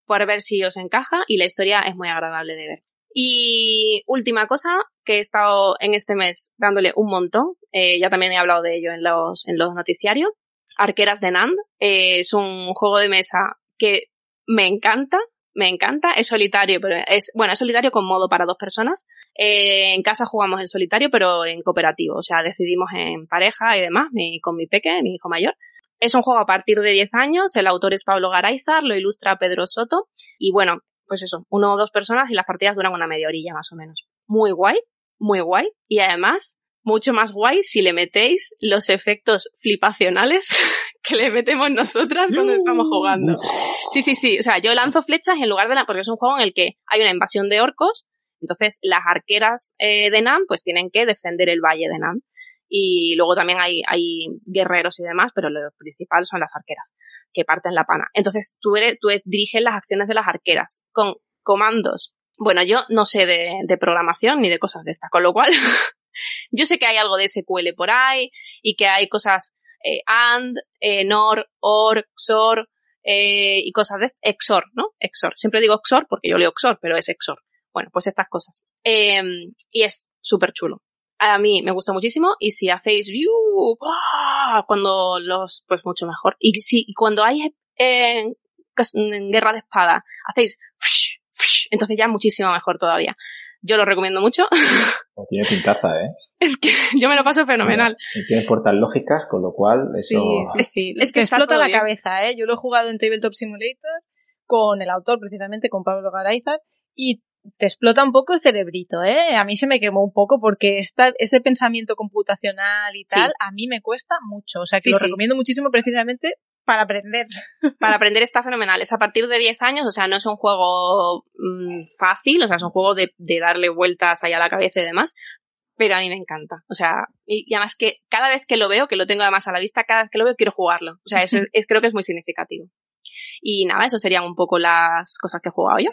por ver si os encaja y la historia es muy agradable de ver. Y última cosa que he estado en este mes dándole un montón, eh, ya también he hablado de ello en los, en los noticiarios, Arqueras de Nand, eh, es un juego de mesa que me encanta, me encanta, es solitario, pero es, bueno, es solitario con modo para dos personas. Eh, en casa jugamos en solitario, pero en cooperativo, o sea, decidimos en pareja y demás, con mi peque, mi hijo mayor. Es un juego a partir de 10 años, el autor es Pablo Garayzar, lo ilustra Pedro Soto, y bueno, pues eso, uno o dos personas y las partidas duran una media orilla más o menos. Muy guay, muy guay. Y además, mucho más guay si le metéis los efectos flipacionales que le metemos nosotras cuando estamos jugando. Sí, sí, sí. O sea, yo lanzo flechas en lugar de la... porque es un juego en el que hay una invasión de orcos. Entonces, las arqueras eh, de Nan pues tienen que defender el valle de Nan. Y luego también hay, hay guerreros y demás, pero lo principal son las arqueras, que parten la pana. Entonces tú, eres, tú diriges las acciones de las arqueras con comandos. Bueno, yo no sé de, de programación ni de cosas de estas, con lo cual yo sé que hay algo de SQL por ahí y que hay cosas eh, AND, eh, NOR, OR, XOR eh, y cosas de XOR, ¿no? XOR. Siempre digo XOR porque yo leo XOR, pero es XOR. Bueno, pues estas cosas. Em, y es súper chulo. A mí me gusta muchísimo y si hacéis view cuando los pues mucho mejor. Y si cuando hay eh, en guerra de espada hacéis entonces ya muchísimo mejor todavía. Yo lo recomiendo mucho. Tiene pintaza eh es que yo me lo paso fenomenal y tiene puertas lógicas con lo cual eso sí sí, sí. es que explota la cabeza eh yo lo he jugado en Tabletop Simulator con el autor precisamente con Pablo Garayzar y te explota un poco el cerebrito, ¿eh? A mí se me quemó un poco porque esta, ese pensamiento computacional y tal, a mí me cuesta mucho. O sea, que lo recomiendo muchísimo precisamente para aprender. Para aprender está fenomenal. Es a partir de 10 años, o sea, no es un juego mm, fácil, o sea, es un juego de, darle vueltas ahí a la cabeza y demás, pero a mí me encanta. O sea, y, además que cada vez que lo veo, que lo tengo además a la vista, cada vez que lo veo quiero jugarlo. O sea, eso es, creo que es muy significativo. Y nada, eso serían un poco las cosas que he jugado yo.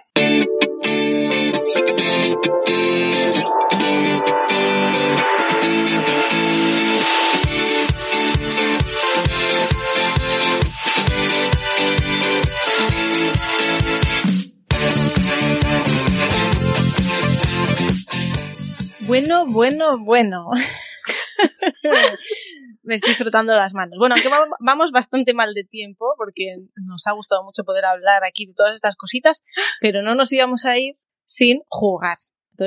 Bueno, bueno, bueno. Me estoy frotando las manos. Bueno, aunque vamos bastante mal de tiempo, porque nos ha gustado mucho poder hablar aquí de todas estas cositas, pero no nos íbamos a ir sin jugar.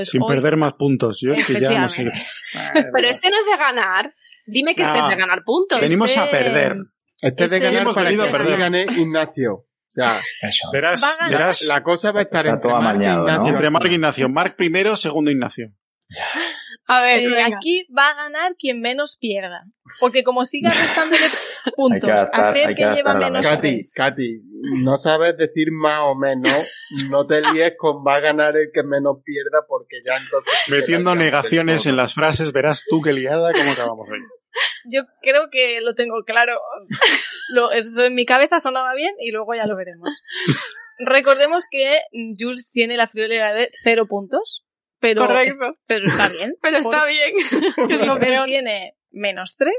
sin perder más puntos. Yo es que ya no sé. Pero este no es de ganar. Dime que este es de ganar puntos. Venimos a perder. Este es de este ganar para que perder. gane Ignacio. O sea, verás, verás, la cosa va a estar entre Marc, Ignacio, entre Marc y Ignacio. Marc primero, segundo Ignacio. A ver, eh, aquí va a ganar quien menos pierda. Porque como siga restándole puntos a ver que lleva menos Katy, Katy, no sabes decir más o menos, no te líes con va a ganar el que menos pierda porque ya entonces... Metiendo negaciones en las frases, verás tú qué liada como acabamos hoy. Yo creo que lo tengo claro. Lo, eso en mi cabeza sonaba bien y luego ya lo veremos. Recordemos que Jules tiene la friolera de cero puntos pero, Correcto. pero está bien. pero está bien. pero tiene menos 3.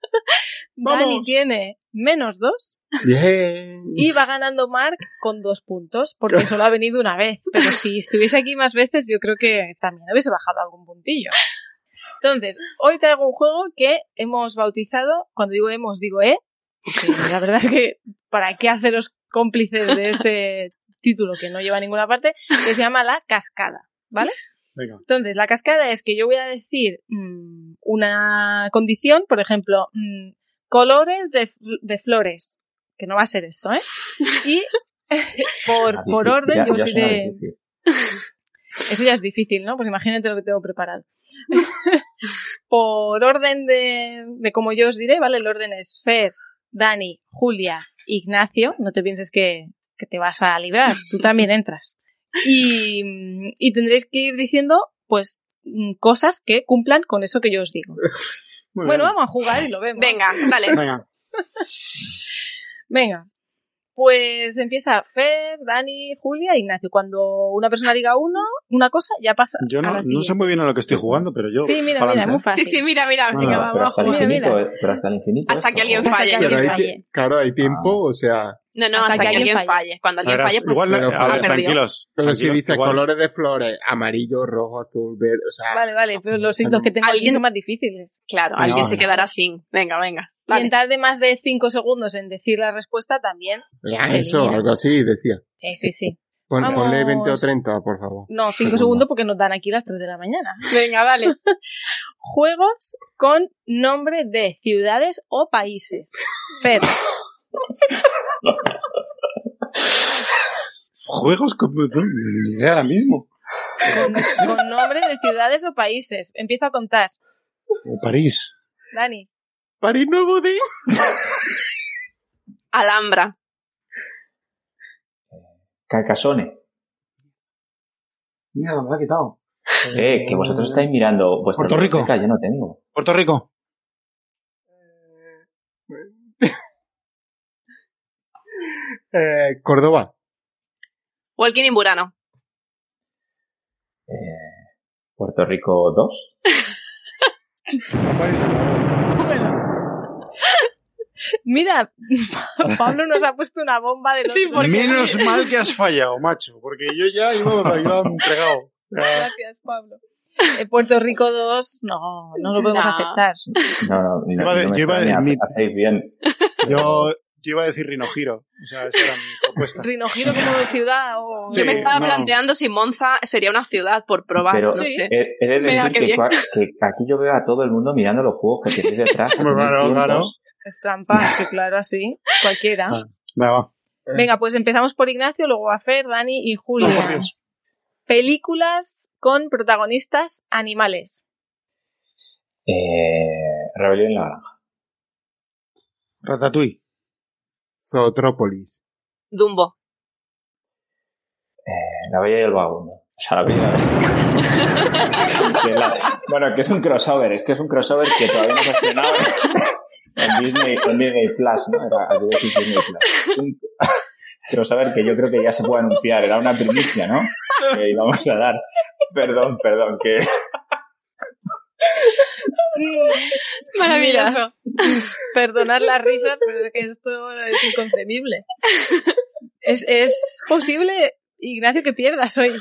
Dani tiene menos 2. Bien. Y va ganando Mark con dos puntos, porque solo ha venido una vez. Pero si estuviese aquí más veces, yo creo que también hubiese bajado algún puntillo. Entonces, hoy traigo un juego que hemos bautizado, cuando digo hemos, digo eh, porque la verdad es que, ¿para qué haceros cómplices de este título que no lleva a ninguna parte? Que se llama La Cascada. ¿Vale? Entonces, la cascada es que yo voy a decir mm, una condición, por ejemplo, mm, colores de, flores, que no va a ser esto, ¿eh? Y por, por orden, yo soy de... Eso ya es difícil, ¿no? Pues imagínate lo que tengo preparado. por orden de, de como yo os diré, ¿vale? El orden es Fer, Dani, Julia, Ignacio. No te pienses que, que te vas a librar, tú también entras. Y, y tendréis que ir diciendo, pues, mm, cosas que cumplan con eso que yo os digo. Muy Bueno, bien. vamos a jugar y lo vemos. Venga, dale. Venga. Venga. Pues empieza Fer, Dani, Julia e Ignacio. Cuando una persona diga uno, una cosa, ya pasa. Yo no, no sé muy bien a lo que estoy jugando, pero yo. Sí, mira, mira, muy ¿eh? fácil. Sí, sí, mira, mira. Ah, venga, pero vamos hasta a el jugar. mira, infinito, mira. eh, pero hasta el infinito. Hasta esto, que alguien Hasta que falle. Pero alguien falle. claro, hay tiempo, o sea, No, no, Hasta hasta, que que alguien alguien falle. falle. Cuando alguien falle, pues igual, pero a ver, ha perdido. tranquilos. pero si dices igual- colores de flores, amarillo, rojo, azul, verde, o sea, Vale, vale, pero los, que tengo aquí son más difíciles. Claro, alguien se quedará sin. Venga, venga. Y Vale. en tarde más de 5 segundos en decir la respuesta también. ya, se eso, elimina. algo así decía. Sí, sí, sí. Pon-. Ponle 20 o 30, por favor. No, 5 Segunda. segundos porque nos dan aquí las 3 de la mañana. Venga, vale. Juegos con nombre de ciudades o países. Fer, Juegos con. Ni idea ahora mismo. con, con nombre de ciudades o países. Empiezo a contar. O París. Dani, París Nuevo Día. Alhambra. Carcassonne. Mira, me lo ha quitado. Eh, que vosotros estáis mirando Puerto Rico. yo no tengo. Puerto Rico. Eh, Córdoba. Walking in Burano. Eh, Puerto Rico 2. mira, Pablo nos ha puesto una bomba de Sí, porque- Menos mal que has fallado, macho, porque yo ya iba, iba entregado. Gracias, Pablo. Eh, Puerto Rico 2, no, no lo podemos No. aceptar. No, no, no, no yo iba de extraña, mid. hacéis bien. Yo, yo iba a decir Rinogiro. O sea, esa era mi propuesta. Rinogiro como ciudad o... Yo me estaba no. planteando si Monza sería una ciudad por probar, Pero- no Sí. sé. He, he de decir que, aquí yo veo a todo el mundo mirando los juegos que tenéis detrás. claro, claro. Es trampa, que claro, así, cualquiera. Ah. Venga, va. Venga, pues empezamos por Ignacio, luego a Fer, Dani y Julia. Dios. Películas con protagonistas animales. Eh, Rebelión en la granja. Ratatouille. Zootrópolis. Dumbo. Eh, la Bella y el Vagabundo. O sea, la Bella y bueno, que es un crossover, es que es un crossover que todavía no se ha estrenado en Disney, en Disney Plus, ¿no? Era, decir Disney Plus. Un crossover que yo creo que ya se puede anunciar, era una primicia, ¿no? Que íbamos a dar. Perdón, perdón, que Maravilloso. Perdonad las risas, pero es que esto es inconcebible. Es, es posible, Ignacio, que pierdas hoy.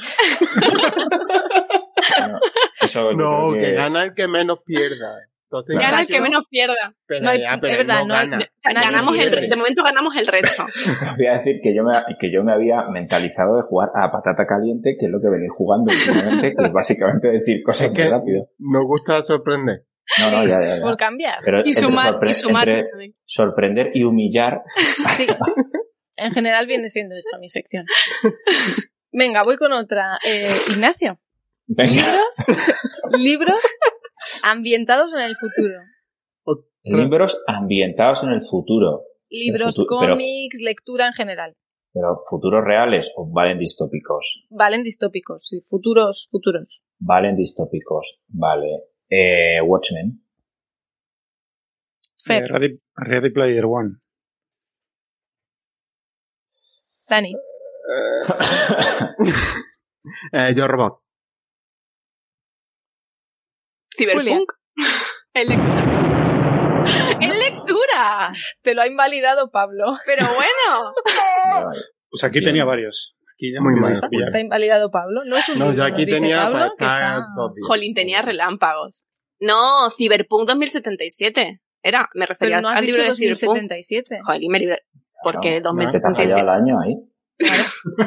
eso No, que... que, gana el que menos pierda. Entonces, Gana el que menos pierda. pero No hay- ya, pero es verdad, no no hay- gana. O sea, Nadie ganamos el, de momento ganamos el resto. voy a decir que yo, me, que yo me había mentalizado de jugar a patata caliente, que es lo que venís jugando últimamente, que es básicamente decir cosas Es muy que- rápido. Nos gusta sorprender. No, no, ya, ya, ya. Por cambiar. Pero Y sumar, sorpre- y sumar. entre sorprender y humillar, Sí. En general viene siendo esto mi sección. Venga, voy con otra. Eh, Ignacio, venga, libros, libros ambientados en el futuro. libros ambientados en el futuro, Libros, futuro, pero- cómics, lectura en general. pero futuros reales o valen distópicos, Valen distópicos, sí, futuros, futuros. valen distópicos, vale. Eh, Watchmen, Eh, Ready, Ready Player One. Dani, Eh, yo robot. Cyberpunk. En lectura. ¡En lectura! te lo ha invalidado Pablo. Pero bueno. Pues aquí Bien. tenía varios. Aquí ya Muy mal. Está invalidado Pablo. No es un No, libro, yo aquí tenía Pablo, para está-. Jolín, tenía relámpagos. No, Cyberpunk 2077. Era, me refería no has al libro de Cyberpunk. 2077. Jolín, me libre. Porque No, ¿Te has fallado 2077. el año ahí?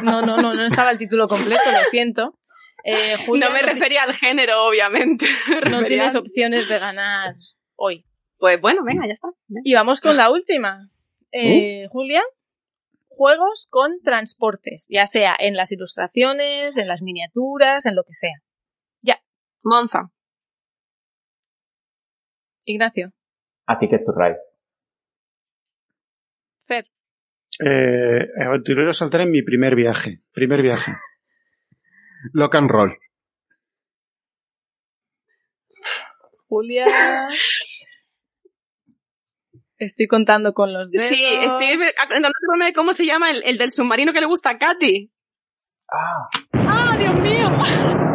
No, no, no, no estaba el título completo, lo siento. Eh, Julia, No me refería al género, obviamente. Me no tienes al- opciones de ganar hoy. Pues bueno, venga, ya está. Y vamos con la última. Eh, Julia, juegos con transportes, ya sea en las ilustraciones, en las miniaturas, en lo que sea. Monza. Ignacio, A Ticket to Ride. Fer, Eh, aventurero saltar en mi primer viaje. Primer viaje. Lock and roll. Julia. Estoy contando con los dedos. Sí, estoy acordándome de cómo se llama el, el del submarino que le gusta a Katy. Ah, ¡Ah, Dios mío!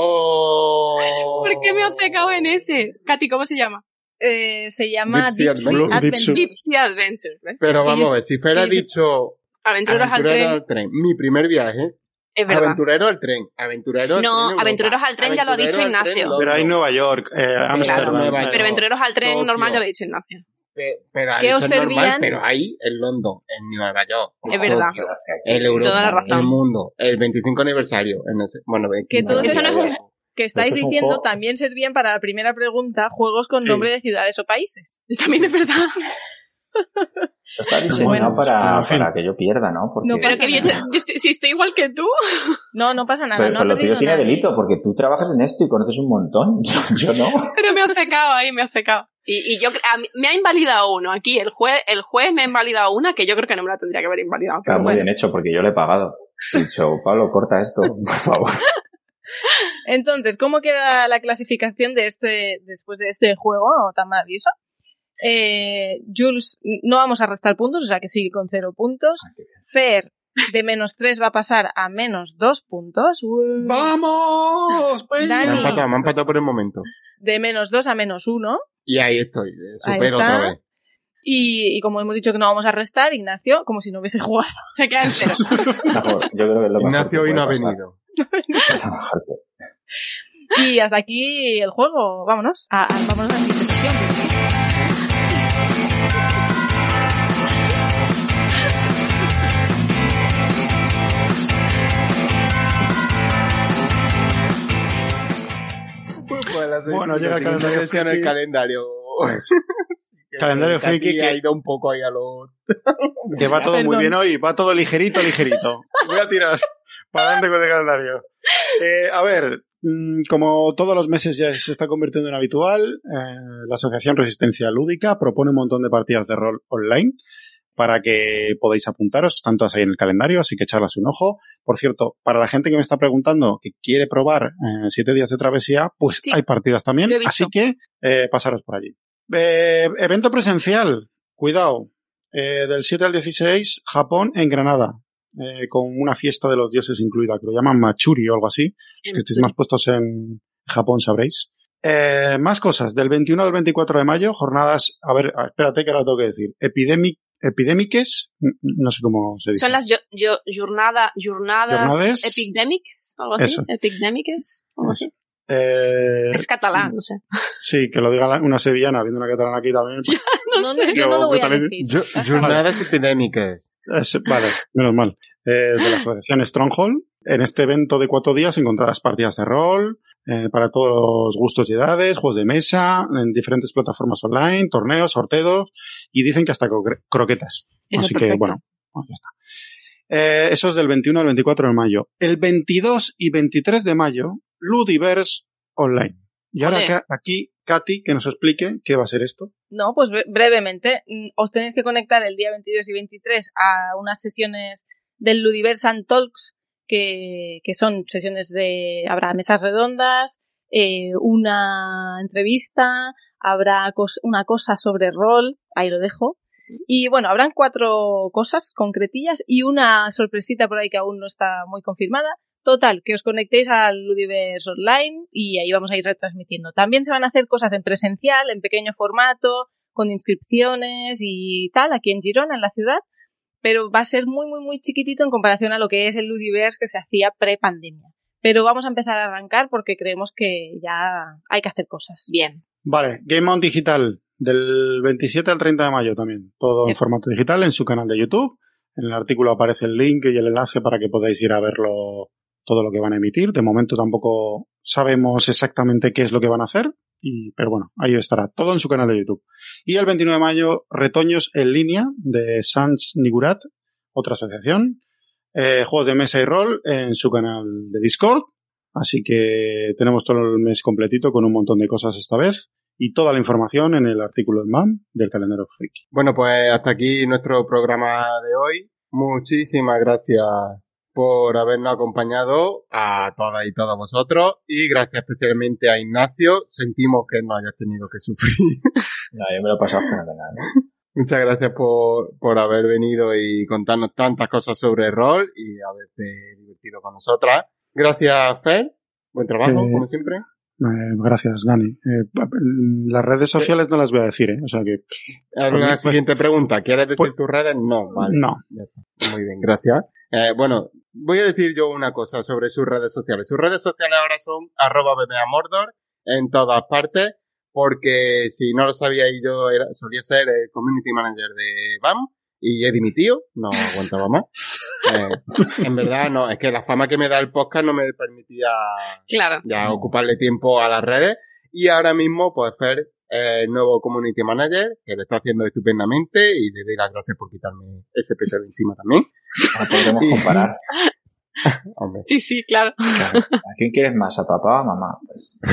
Oh. ¿Por qué me he obcecado en ese? Katy, ¿cómo se llama? Eh, se llama Deep Sea Deep Sea Adventure. Adventure. Deep Sea Adventure. ¿ves? Pero vamos a ver, si fuera dicho Aventureros al tren. al tren, mi primer viaje, Es verdad. aventurero al tren, aventurero al No, tren. Aventureros al tren ya lo ha dicho Ignacio. Pero hay. Nueva York, eh, Ámsterdam. Nueva eh, York. Pero aventureros al tren Tokio. normal ya lo he dicho Ignacio. Pe- Pero ahí ¿Qué os normal, servían? pero ahí en London, en Nueva York, Es verdad. El Europa, Toda la razón. el mundo, el 25 aniversario, en ese- bueno, Que todo Eso no es un- Que estáis es diciendo juego. también servían para la primera pregunta juegos con Sí. nombre de ciudades o países. También es verdad. Está diseñado Bueno, para, que yo pierda, ¿no? Porque, No Pero que yo, nada. yo estoy- si estoy igual que tú. No, no pasa nada. pero, no pero lo tuyo tiene delito, porque tú trabajas en esto y conoces un montón. Yo, yo no. Pero me ha obcecado ahí, me ha obcecado. Y, y yo, a mí- me ha invalidado uno. Aquí el juez, el juez me ha invalidado una que yo creo que no me la tendría que haber invalidado. Está muy bueno. bien hecho, porque yo le he pagado. He dicho, Pablo, corta esto, por favor. Entonces, ¿cómo queda la clasificación de este después de este juego tan maravilloso? Eh, Jules, no vamos a restar puntos, o sea que sigue con cero puntos. Fer, de menos tres va a pasar a menos dos puntos. ¡Vamos! Me Dani. han empatado, me han empatado por el momento. De menos dos a menos uno. Y ahí estoy, Ahí supero otra vez. Y, y como hemos dicho que no vamos a restar, Ignacio, como si no hubiese jugado. Se queda en cero. Yo creo que es lo Ignacio hoy no ha venido. Y hasta aquí el juego. Vámonos. A, a- vámonos a la siguiente sección. Bueno, llega el calendario sección, el friki. calendario. Pues, calendario friki que- ha ido un poco ahí a lo... que va todo muy Perdón. bien hoy, va todo ligerito, ligerito. Voy a tirar para adelante con el calendario. Eh, a ver, como todos los meses ya se está convirtiendo en habitual, eh, la Asociación Resistencia Lúdica propone un montón de partidas de rol online para que podáis apuntaros, están todas ahí en el calendario, así que echarlas un ojo. Por cierto, para la gente que me está preguntando que quiere probar eh, siete días de travesía, pues Sí, hay partidas también, así que eh, pasaros por allí. Evento presencial, cuidado, del 7 al 16, Japón en Granada, eh, con una fiesta de los dioses incluida, que lo llaman Machuri o algo así. Que estéis más puestos en Japón sabréis. Eh, más cosas, del 21 al 24 de mayo, jornadas, a ver, espérate que ahora tengo que decir, epidemic, epidemiques, n- no sé cómo se dice. Son las yo, yo, jornada, jornadas Jornades. epidemics, algo así. Eso. Epidemics, algo así. Eh, Es catalán, no sé. sí, que lo diga una sevillana, viendo una catalana aquí también. No, No, sé. no, yo no lo voy a decir. Yo- Jornadas epidémicas. Es- vale, menos mal. Eh, de la asociación Stronghold. En este evento de cuatro días encontrarás partidas de rol eh, para todos los gustos y edades, juegos de mesa, en diferentes plataformas online, torneos, sorteos y dicen que hasta cro- croquetas. Eso Así que bueno, pues ya está. Eh, eso es del 21 al 24 de mayo. El 22 y 23 de mayo, Ludiverse Online. Y ahora ca- aquí, Katy, que nos explique qué va a ser esto. No, pues bre- brevemente. mm, Os tenéis que conectar el día 22 y 23 a unas sesiones del Ludiversan Talks, que, que son sesiones de... Habrá mesas redondas, eh, una entrevista, habrá cos- una cosa sobre rol, ahí lo dejo. Y bueno, habrán cuatro cosas concretillas y una sorpresita por ahí que aún no está muy confirmada. Total, que os conectéis al Ludiverse Online y ahí vamos a ir retransmitiendo. También se van a hacer cosas en presencial, en pequeño formato, con inscripciones y tal, aquí en Girona, en la ciudad, pero va a ser muy, muy, muy chiquitito en comparación a lo que es el Ludiverse que se hacía pre-pandemia. Pero vamos a empezar a arrancar porque creemos que ya hay que hacer cosas. Bien. Vale, Game On Digital, del 27 al 30 de mayo también. Todo en formato digital en su canal de YouTube. En el artículo aparece el link y el enlace para que podáis ir a verlo todo lo que van a emitir. De momento tampoco sabemos exactamente qué es lo que van a hacer, y, pero bueno, ahí estará. Todo en su canal de YouTube. Y el 29 de mayo, Retoños en línea de Sans Nigurat, otra asociación. Eh, juegos de mesa y rol en su canal de Discord. Así que tenemos todo el mes completito con un montón de cosas esta vez y toda la información en el artículo de MAM del calendario friki. Bueno, pues hasta aquí nuestro programa de hoy. Muchísimas gracias por habernos acompañado a todas y todos vosotros y gracias especialmente a Ignacio. Sentimos que no hayas tenido que sufrir. No, yo me lo he pasado fenomenal. ¿eh? Muchas gracias por, por haber venido y contarnos tantas cosas sobre rol y haberte divertido con nosotras. Gracias, Fer. Buen trabajo, Eh, como siempre. Eh, gracias, Dani. Eh, las redes sociales no las voy a decir, ¿eh? O sea que La pues- siguiente pregunta. ¿Quieres decir pues- tus redes? No, vale. no. Muy bien, gracias. Eh, bueno, voy a decir yo una cosa sobre sus redes sociales. Sus redes sociales ahora son arroba Mordor en todas partes, porque si no lo sabíais yo era, solía ser el community manager de BAM y he dimitido, no aguantaba más. Eh, en verdad no, es que la fama que me da el podcast no me permitía Claro. ya ocuparle tiempo a las redes y ahora mismo pues Fer el nuevo community manager que lo está haciendo estupendamente y le doy las gracias por quitarme ese peso de encima también. Ahora podremos comparar. Hombre. Sí, sí, claro. Claro. ¿A quién quieres más? ¿A papá o a mamá? Pues,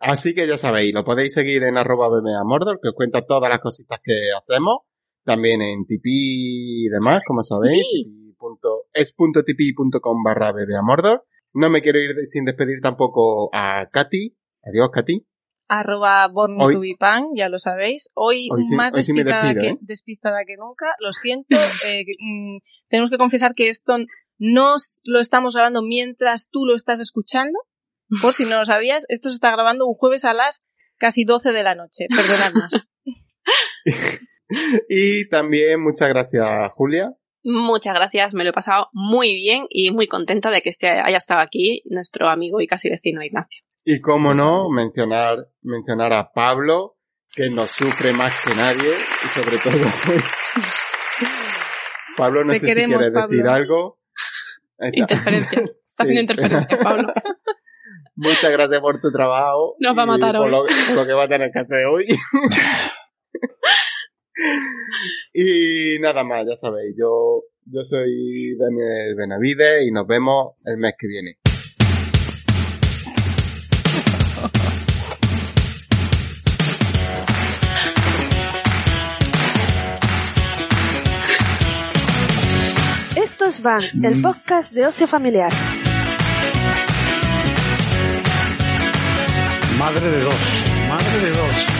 Así que ya sabéis, lo podéis seguir en arroba Mordor que os cuenta todas las cositas que hacemos. También en Tipeee y demás, como sabéis. Tipeee.com es.tipeee.com barra Mordor No me quiero ir sin despedir tampoco a Katy. Adiós, Katy. Arroba born Hoy- to be pan, ya lo sabéis. Hoy, Hoy sí- más hoy sí me despistada, despido, que, ¿eh? despistada que nunca. Lo siento. eh, mm, tenemos que confesar que esto no lo estamos grabando mientras tú lo estás escuchando. Por si no lo sabías, esto se está grabando un jueves a las casi 12 de la noche. Perdonadnos. Y también muchas gracias, Julia. Muchas gracias, me lo he pasado muy bien y muy contenta de que esté, haya estado aquí nuestro amigo y casi vecino Ignacio. Y cómo no, mencionar, mencionar a Pablo, que nos sufre más que nadie, y sobre todo. Pablo, no Te sé queremos, si quieres decir algo. Está. Interferencias. Está haciendo Sí. interferencias, Pablo. Muchas gracias por tu trabajo. Nos va a matar por hoy. Lo, lo que va a tener que hacer hoy. y nada más, ya sabéis, yo, yo soy Daniel Benavides y nos vemos el mes que viene. Van, el podcast de ocio familiar. Madre de dos. Madre de dos.